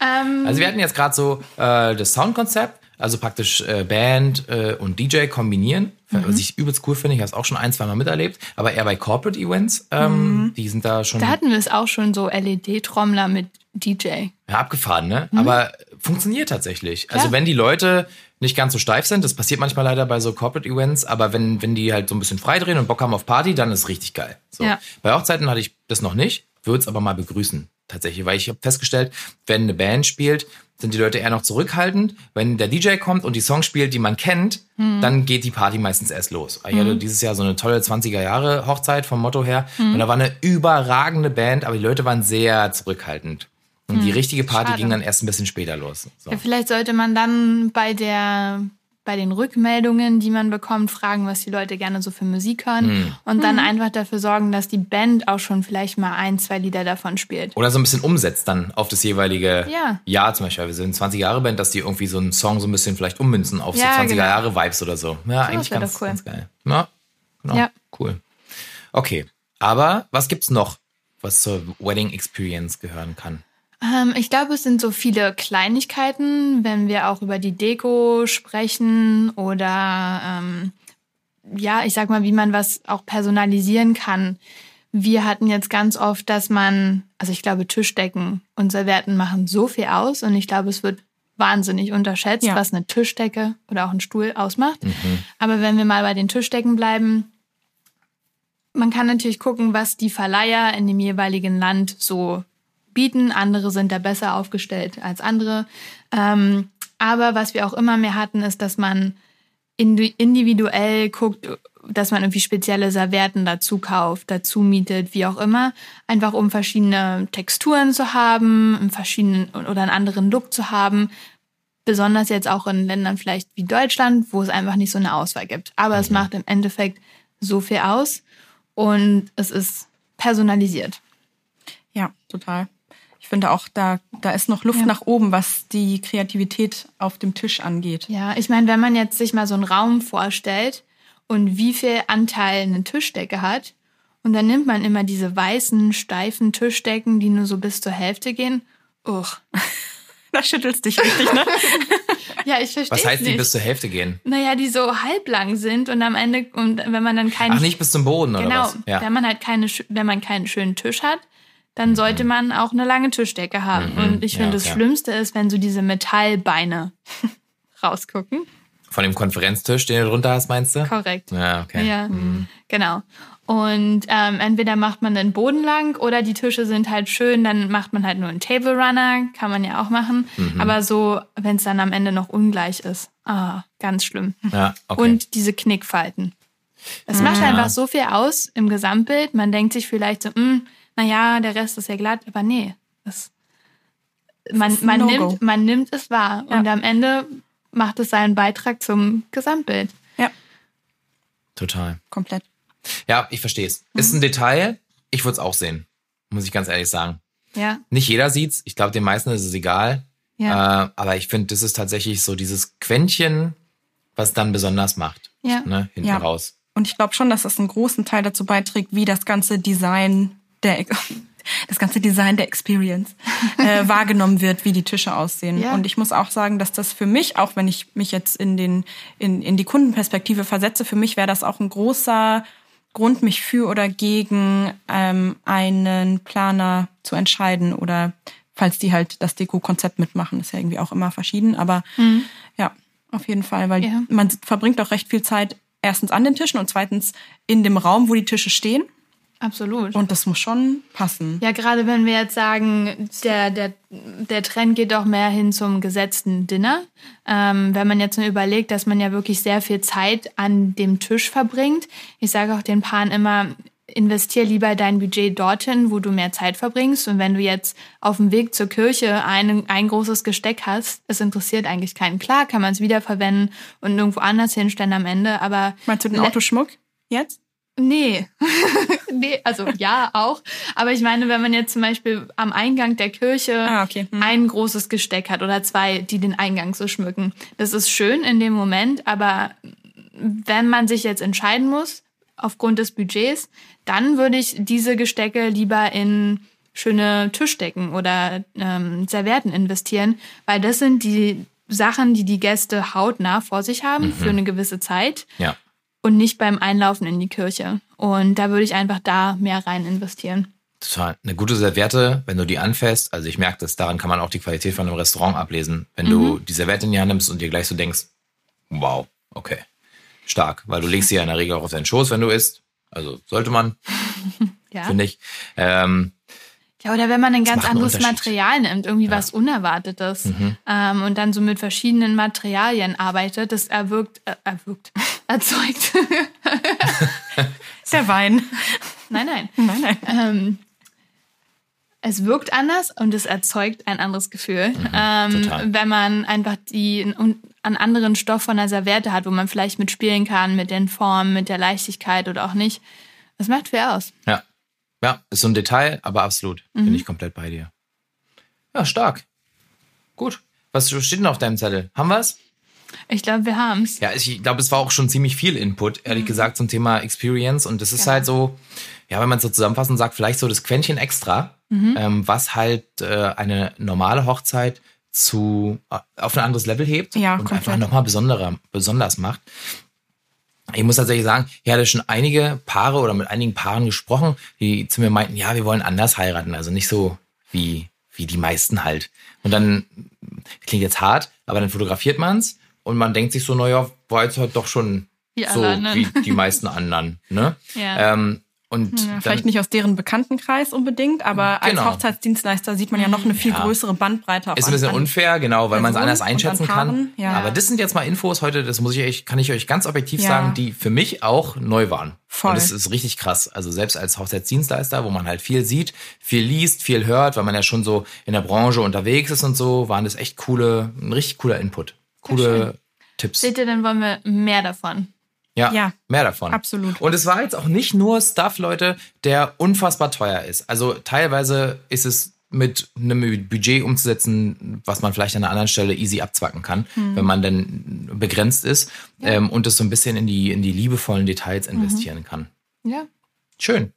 ähm, Also wir hatten jetzt gerade so äh, das Soundkonzept, also praktisch äh, Band äh, und DJ kombinieren, was ich übelst cool finde. Ich habe es auch schon ein, zwei Mal miterlebt, aber eher bei Corporate Events. Ähm, Die sind da schon da hatten wir es auch schon so LED-Trommler mit DJ. ja, abgefahren, ne? Aber funktioniert tatsächlich. Also Klar. wenn die Leute nicht ganz so steif sind, das passiert manchmal leider bei so Corporate Events, aber wenn, wenn die halt so ein bisschen freidrehen und Bock haben auf Party, dann ist es richtig geil. So. Ja. Bei Hochzeiten hatte ich das noch nicht, würde es aber mal begrüßen. Tatsächlich, weil ich habe festgestellt, wenn eine Band spielt, sind die Leute eher noch zurückhaltend. Wenn der DJ kommt und die Songs spielt, die man kennt, dann geht die Party meistens erst los. Ich hatte dieses Jahr so eine tolle 20er Jahre Hochzeit vom Motto her. Und da war eine überragende Band, aber die Leute waren sehr zurückhaltend. Und die richtige Party Schade. ging dann erst ein bisschen später los. So. Ja, vielleicht sollte man dann bei der bei den Rückmeldungen, die man bekommt, fragen, was die Leute gerne so für Musik hören Hm. und dann einfach dafür sorgen, dass die Band auch schon vielleicht mal ein, zwei Lieder davon spielt. Oder so ein bisschen umsetzt dann auf das jeweilige Ja. Jahr zum Beispiel. Wir sind 20 Jahre Band, dass die irgendwie so einen Song so ein bisschen vielleicht ummünzen auf Ja, so 20er genau. Jahre Vibes oder so. Ja, eigentlich wär ganz, doch cool. ganz geil. Ja, genau. Ja. Cool. Okay. Aber was gibt's noch, was zur Wedding Experience gehören kann? Ähm, ich glaube, es sind so viele Kleinigkeiten, wenn wir auch über die Deko sprechen oder ähm, ja, ich sag mal, wie man was auch personalisieren kann. Wir hatten jetzt ganz oft, dass man, also ich glaube, Tischdecken und Servietten machen so viel aus und ich glaube, es wird wahnsinnig unterschätzt, Ja. was eine Tischdecke oder auch ein Stuhl ausmacht. Aber wenn wir mal bei den Tischdecken bleiben, man kann natürlich gucken, was die Verleiher in dem jeweiligen Land so bieten. Andere sind da besser aufgestellt als andere. Ähm, aber was wir auch immer mehr hatten, ist, dass man indi- individuell guckt, dass man irgendwie spezielle Servietten dazu kauft, dazu mietet, wie auch immer. Einfach um verschiedene Texturen zu haben, einen verschiedenen oder einen anderen Look zu haben. Besonders jetzt auch in Ländern vielleicht wie Deutschland, wo es einfach nicht so eine Auswahl gibt. Aber es macht im Endeffekt so viel aus und es ist personalisiert. Ja, total. Ich finde auch, da, da ist noch Luft Ja. nach oben, was die Kreativität auf dem Tisch angeht. Ja, ich meine, wenn man jetzt sich mal so einen Raum vorstellt und wie viel Anteil eine Tischdecke hat, und dann nimmt man immer diese weißen, steifen Tischdecken, die nur so bis zur Hälfte gehen. Uch. [laughs] Da schüttelst dich richtig, ne? [laughs] Ja, ich verstehe Was heißt die nicht. bis zur Hälfte gehen? naja, die so halblang sind und am Ende, und wenn man dann keinen Ach, nicht bis zum Boden oder Genau, was? Ja. wenn man halt keine, wenn man keinen schönen Tisch hat, dann sollte man auch eine lange Tischdecke haben. Und ich Mhm. Ja, finde, das. Schlimmste ist, wenn so diese Metallbeine [laughs] rausgucken. Von dem Konferenztisch, den du drunter hast, meinst du? Korrekt. Ja, okay. Ja, genau. Und ähm, entweder macht man den Boden lang oder die Tische sind halt schön, dann macht man halt nur einen Table Runner, kann man ja auch machen. Mhm. Aber so, wenn es dann am Ende noch ungleich ist, ah, ganz schlimm. Ja, okay. Und diese Knickfalten. Es macht Ja. einfach so viel aus im Gesamtbild. Man denkt sich vielleicht so, "Hm, naja, der Rest ist ja glatt, aber nee. Das, man, ein man, No-Go. nimmt, man nimmt es wahr Ja. und am Ende macht es seinen Beitrag zum Gesamtbild. Ja, Total. komplett. Ja, ich verstehe es. Mhm. Ist ein Detail. Ich würde es auch sehen. Muss ich ganz ehrlich sagen. Ja, Nicht jeder sieht's. Ich glaube, den meisten ist es egal. ja. Äh, aber ich finde, das ist tatsächlich so dieses Quäntchen, was dann besonders macht. Ja. Ne, hinten Ja. raus. Und ich glaube schon, dass das einen großen Teil dazu beiträgt, wie das ganze Design der [laughs] das ganze Design der Experience äh, [laughs] wahrgenommen wird, wie die Tische aussehen. Ja. Und ich muss auch sagen, dass das für mich, auch wenn ich mich jetzt in den in, in die Kundenperspektive versetze, für mich wäre das auch ein großer Grund, mich für oder gegen ähm, einen Planer zu entscheiden oder falls die halt das Deko-Konzept mitmachen, ist ja irgendwie auch immer verschieden, aber ja, auf jeden Fall, weil Ja. man verbringt auch recht viel Zeit erstens an den Tischen und zweitens in dem Raum, wo die Tische stehen. Absolut. Und das muss schon passen. Ja, gerade wenn wir jetzt sagen, der, der, der Trend geht auch mehr hin zum gesetzten Dinner. Ähm, wenn man jetzt nur überlegt, dass man ja wirklich sehr viel Zeit an dem Tisch verbringt. Ich sage auch den Paaren immer, investier lieber dein Budget dorthin, wo du mehr Zeit verbringst. Und wenn du jetzt auf dem Weg zur Kirche ein, ein großes Gesteck hast, es interessiert eigentlich keinen. Klar kann man es wiederverwenden und irgendwo anders hinstellen am Ende, aber Meinst du den Autoschmuck jetzt? Nee. [laughs] nee, also ja, auch. Aber ich meine, wenn man jetzt zum Beispiel am Eingang der Kirche Ah, okay. Hm. ein großes Gesteck hat oder zwei, die den Eingang so schmücken. Das ist schön in dem Moment, aber wenn man sich jetzt entscheiden muss, aufgrund des Budgets, dann würde ich diese Gestecke lieber in schöne Tischdecken oder ähm, Servietten investieren, weil das sind die Sachen, die die Gäste hautnah vor sich haben für eine gewisse Zeit Ja. Und nicht beim Einlaufen in die Kirche. Und da würde ich einfach da mehr rein investieren. Total. Eine gute Serviette, wenn du die anfasst, also ich merke das, daran kann man auch die Qualität von einem Restaurant ablesen. Wenn Mhm. du die Serviette in die Hand nimmst und dir gleich so denkst, wow, okay, stark. Weil du legst sie ja in der Regel auch auf deinen Schoß, wenn du isst. Also sollte man, [laughs] Ja. finde ich. Ähm, Ja, oder wenn man ein ganz anderes. Material nimmt, irgendwie was Unerwartetes ähm, und dann so mit verschiedenen Materialien arbeitet, das erwirkt, äh, erwirkt, erzeugt. Der Wein. nein, nein. nein, nein. Ähm, es wirkt anders und es erzeugt ein anderes Gefühl, ähm, total. wenn man einfach die ein un- an anderen Stoff von der Serviette hat, wo man vielleicht mitspielen kann, mit den Formen, mit der Leichtigkeit oder auch nicht. Das macht viel aus. Ja. Ja, ist so ein Detail, aber absolut. Bin ich komplett bei dir. Ja, stark. Gut. Was steht denn auf deinem Zettel? Haben wir's? Ich glaube, wir haben's. Ja, ich glaube, es war auch schon ziemlich viel Input, ehrlich gesagt, zum Thema Experience. Und das ist Genau. halt so, ja, wenn man es so zusammenfassend sagt, vielleicht so das Quäntchen extra, ähm, was halt äh, eine normale Hochzeit zu äh, auf ein anderes Level hebt Ja, und komplett. einfach nochmal besonderer, besonders macht. Ich muss tatsächlich sagen, ich hatte schon einige Paare oder mit einigen Paaren gesprochen, die zu mir meinten, ja, wir wollen anders heiraten, also nicht so wie, wie die meisten halt. Und dann, klingt jetzt hart, aber dann fotografiert man's und man denkt sich so, naja, war jetzt halt doch schon Wie so anderen. wie die meisten anderen. Ne? [laughs] Ja. Ähm, und Ja, dann, vielleicht nicht aus deren Bekanntenkreis unbedingt, aber als Genau. Hochzeitsdienstleister sieht man ja noch eine viel Ja. größere Bandbreite. Ist ein bisschen an- unfair, genau, weil man es anders einschätzen kann. Ja. Aber das sind jetzt mal Infos heute, das muss ich euch, kann ich euch ganz objektiv sagen, die für mich auch neu waren. Voll. Und das ist richtig krass. Also selbst als Hochzeitsdienstleister, wo man halt viel sieht, viel liest, viel hört, weil man ja schon so in der Branche unterwegs ist und so, waren das echt coole, ein richtig cooler Input. Coole Tipps. Seht ihr, dann wollen wir mehr davon. Ja, Ja, mehr davon. absolut. Und es war jetzt auch nicht nur Stuff, Leute, der unfassbar teuer ist. Also teilweise ist es mit einem Budget umzusetzen, was man vielleicht an einer anderen Stelle easy abzwacken kann, Hm. wenn man dann begrenzt ist ähm, und es so ein bisschen in die, in die liebevollen Details Mhm. investieren kann. Ja, Schön.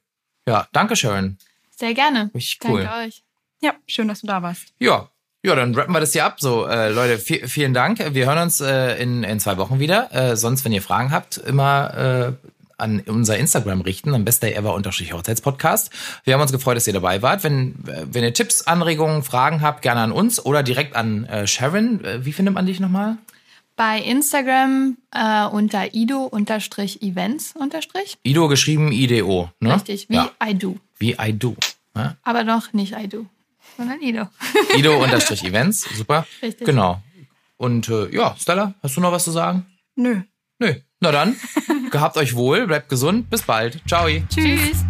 Ja, danke, Sharon. sehr gerne. Richtig cool. Danke euch. Ja, schön, dass du da warst. Ja. Ja, dann rappen wir das hier ab. So, äh, Leute, vi- vielen Dank. Wir hören uns äh, in, in zwei Wochen wieder. Äh, sonst, wenn ihr Fragen habt, immer äh, an unser Instagram richten, am besten ever Hochzeitspodcast. Wir haben uns gefreut, dass ihr dabei wart. Wenn, äh, wenn ihr Tipps, Anregungen, Fragen habt, gerne an uns oder direkt an äh, Sharon. Äh, wie findet man dich nochmal? Bei Instagram äh, unter ido-events unterstrich. Ido geschrieben, IDO. Ne? Richtig, wie Ja, I do. wie I do. Ja? Aber noch nicht I do, sondern Ido. [laughs] Ido unterstrich Events. Super. Richtig. Genau. Und äh, ja, Stella, hast du noch was zu sagen? Nö. Nö. Na dann, [laughs] gehabt euch wohl, bleibt gesund, bis bald. Ciao. Tschüss.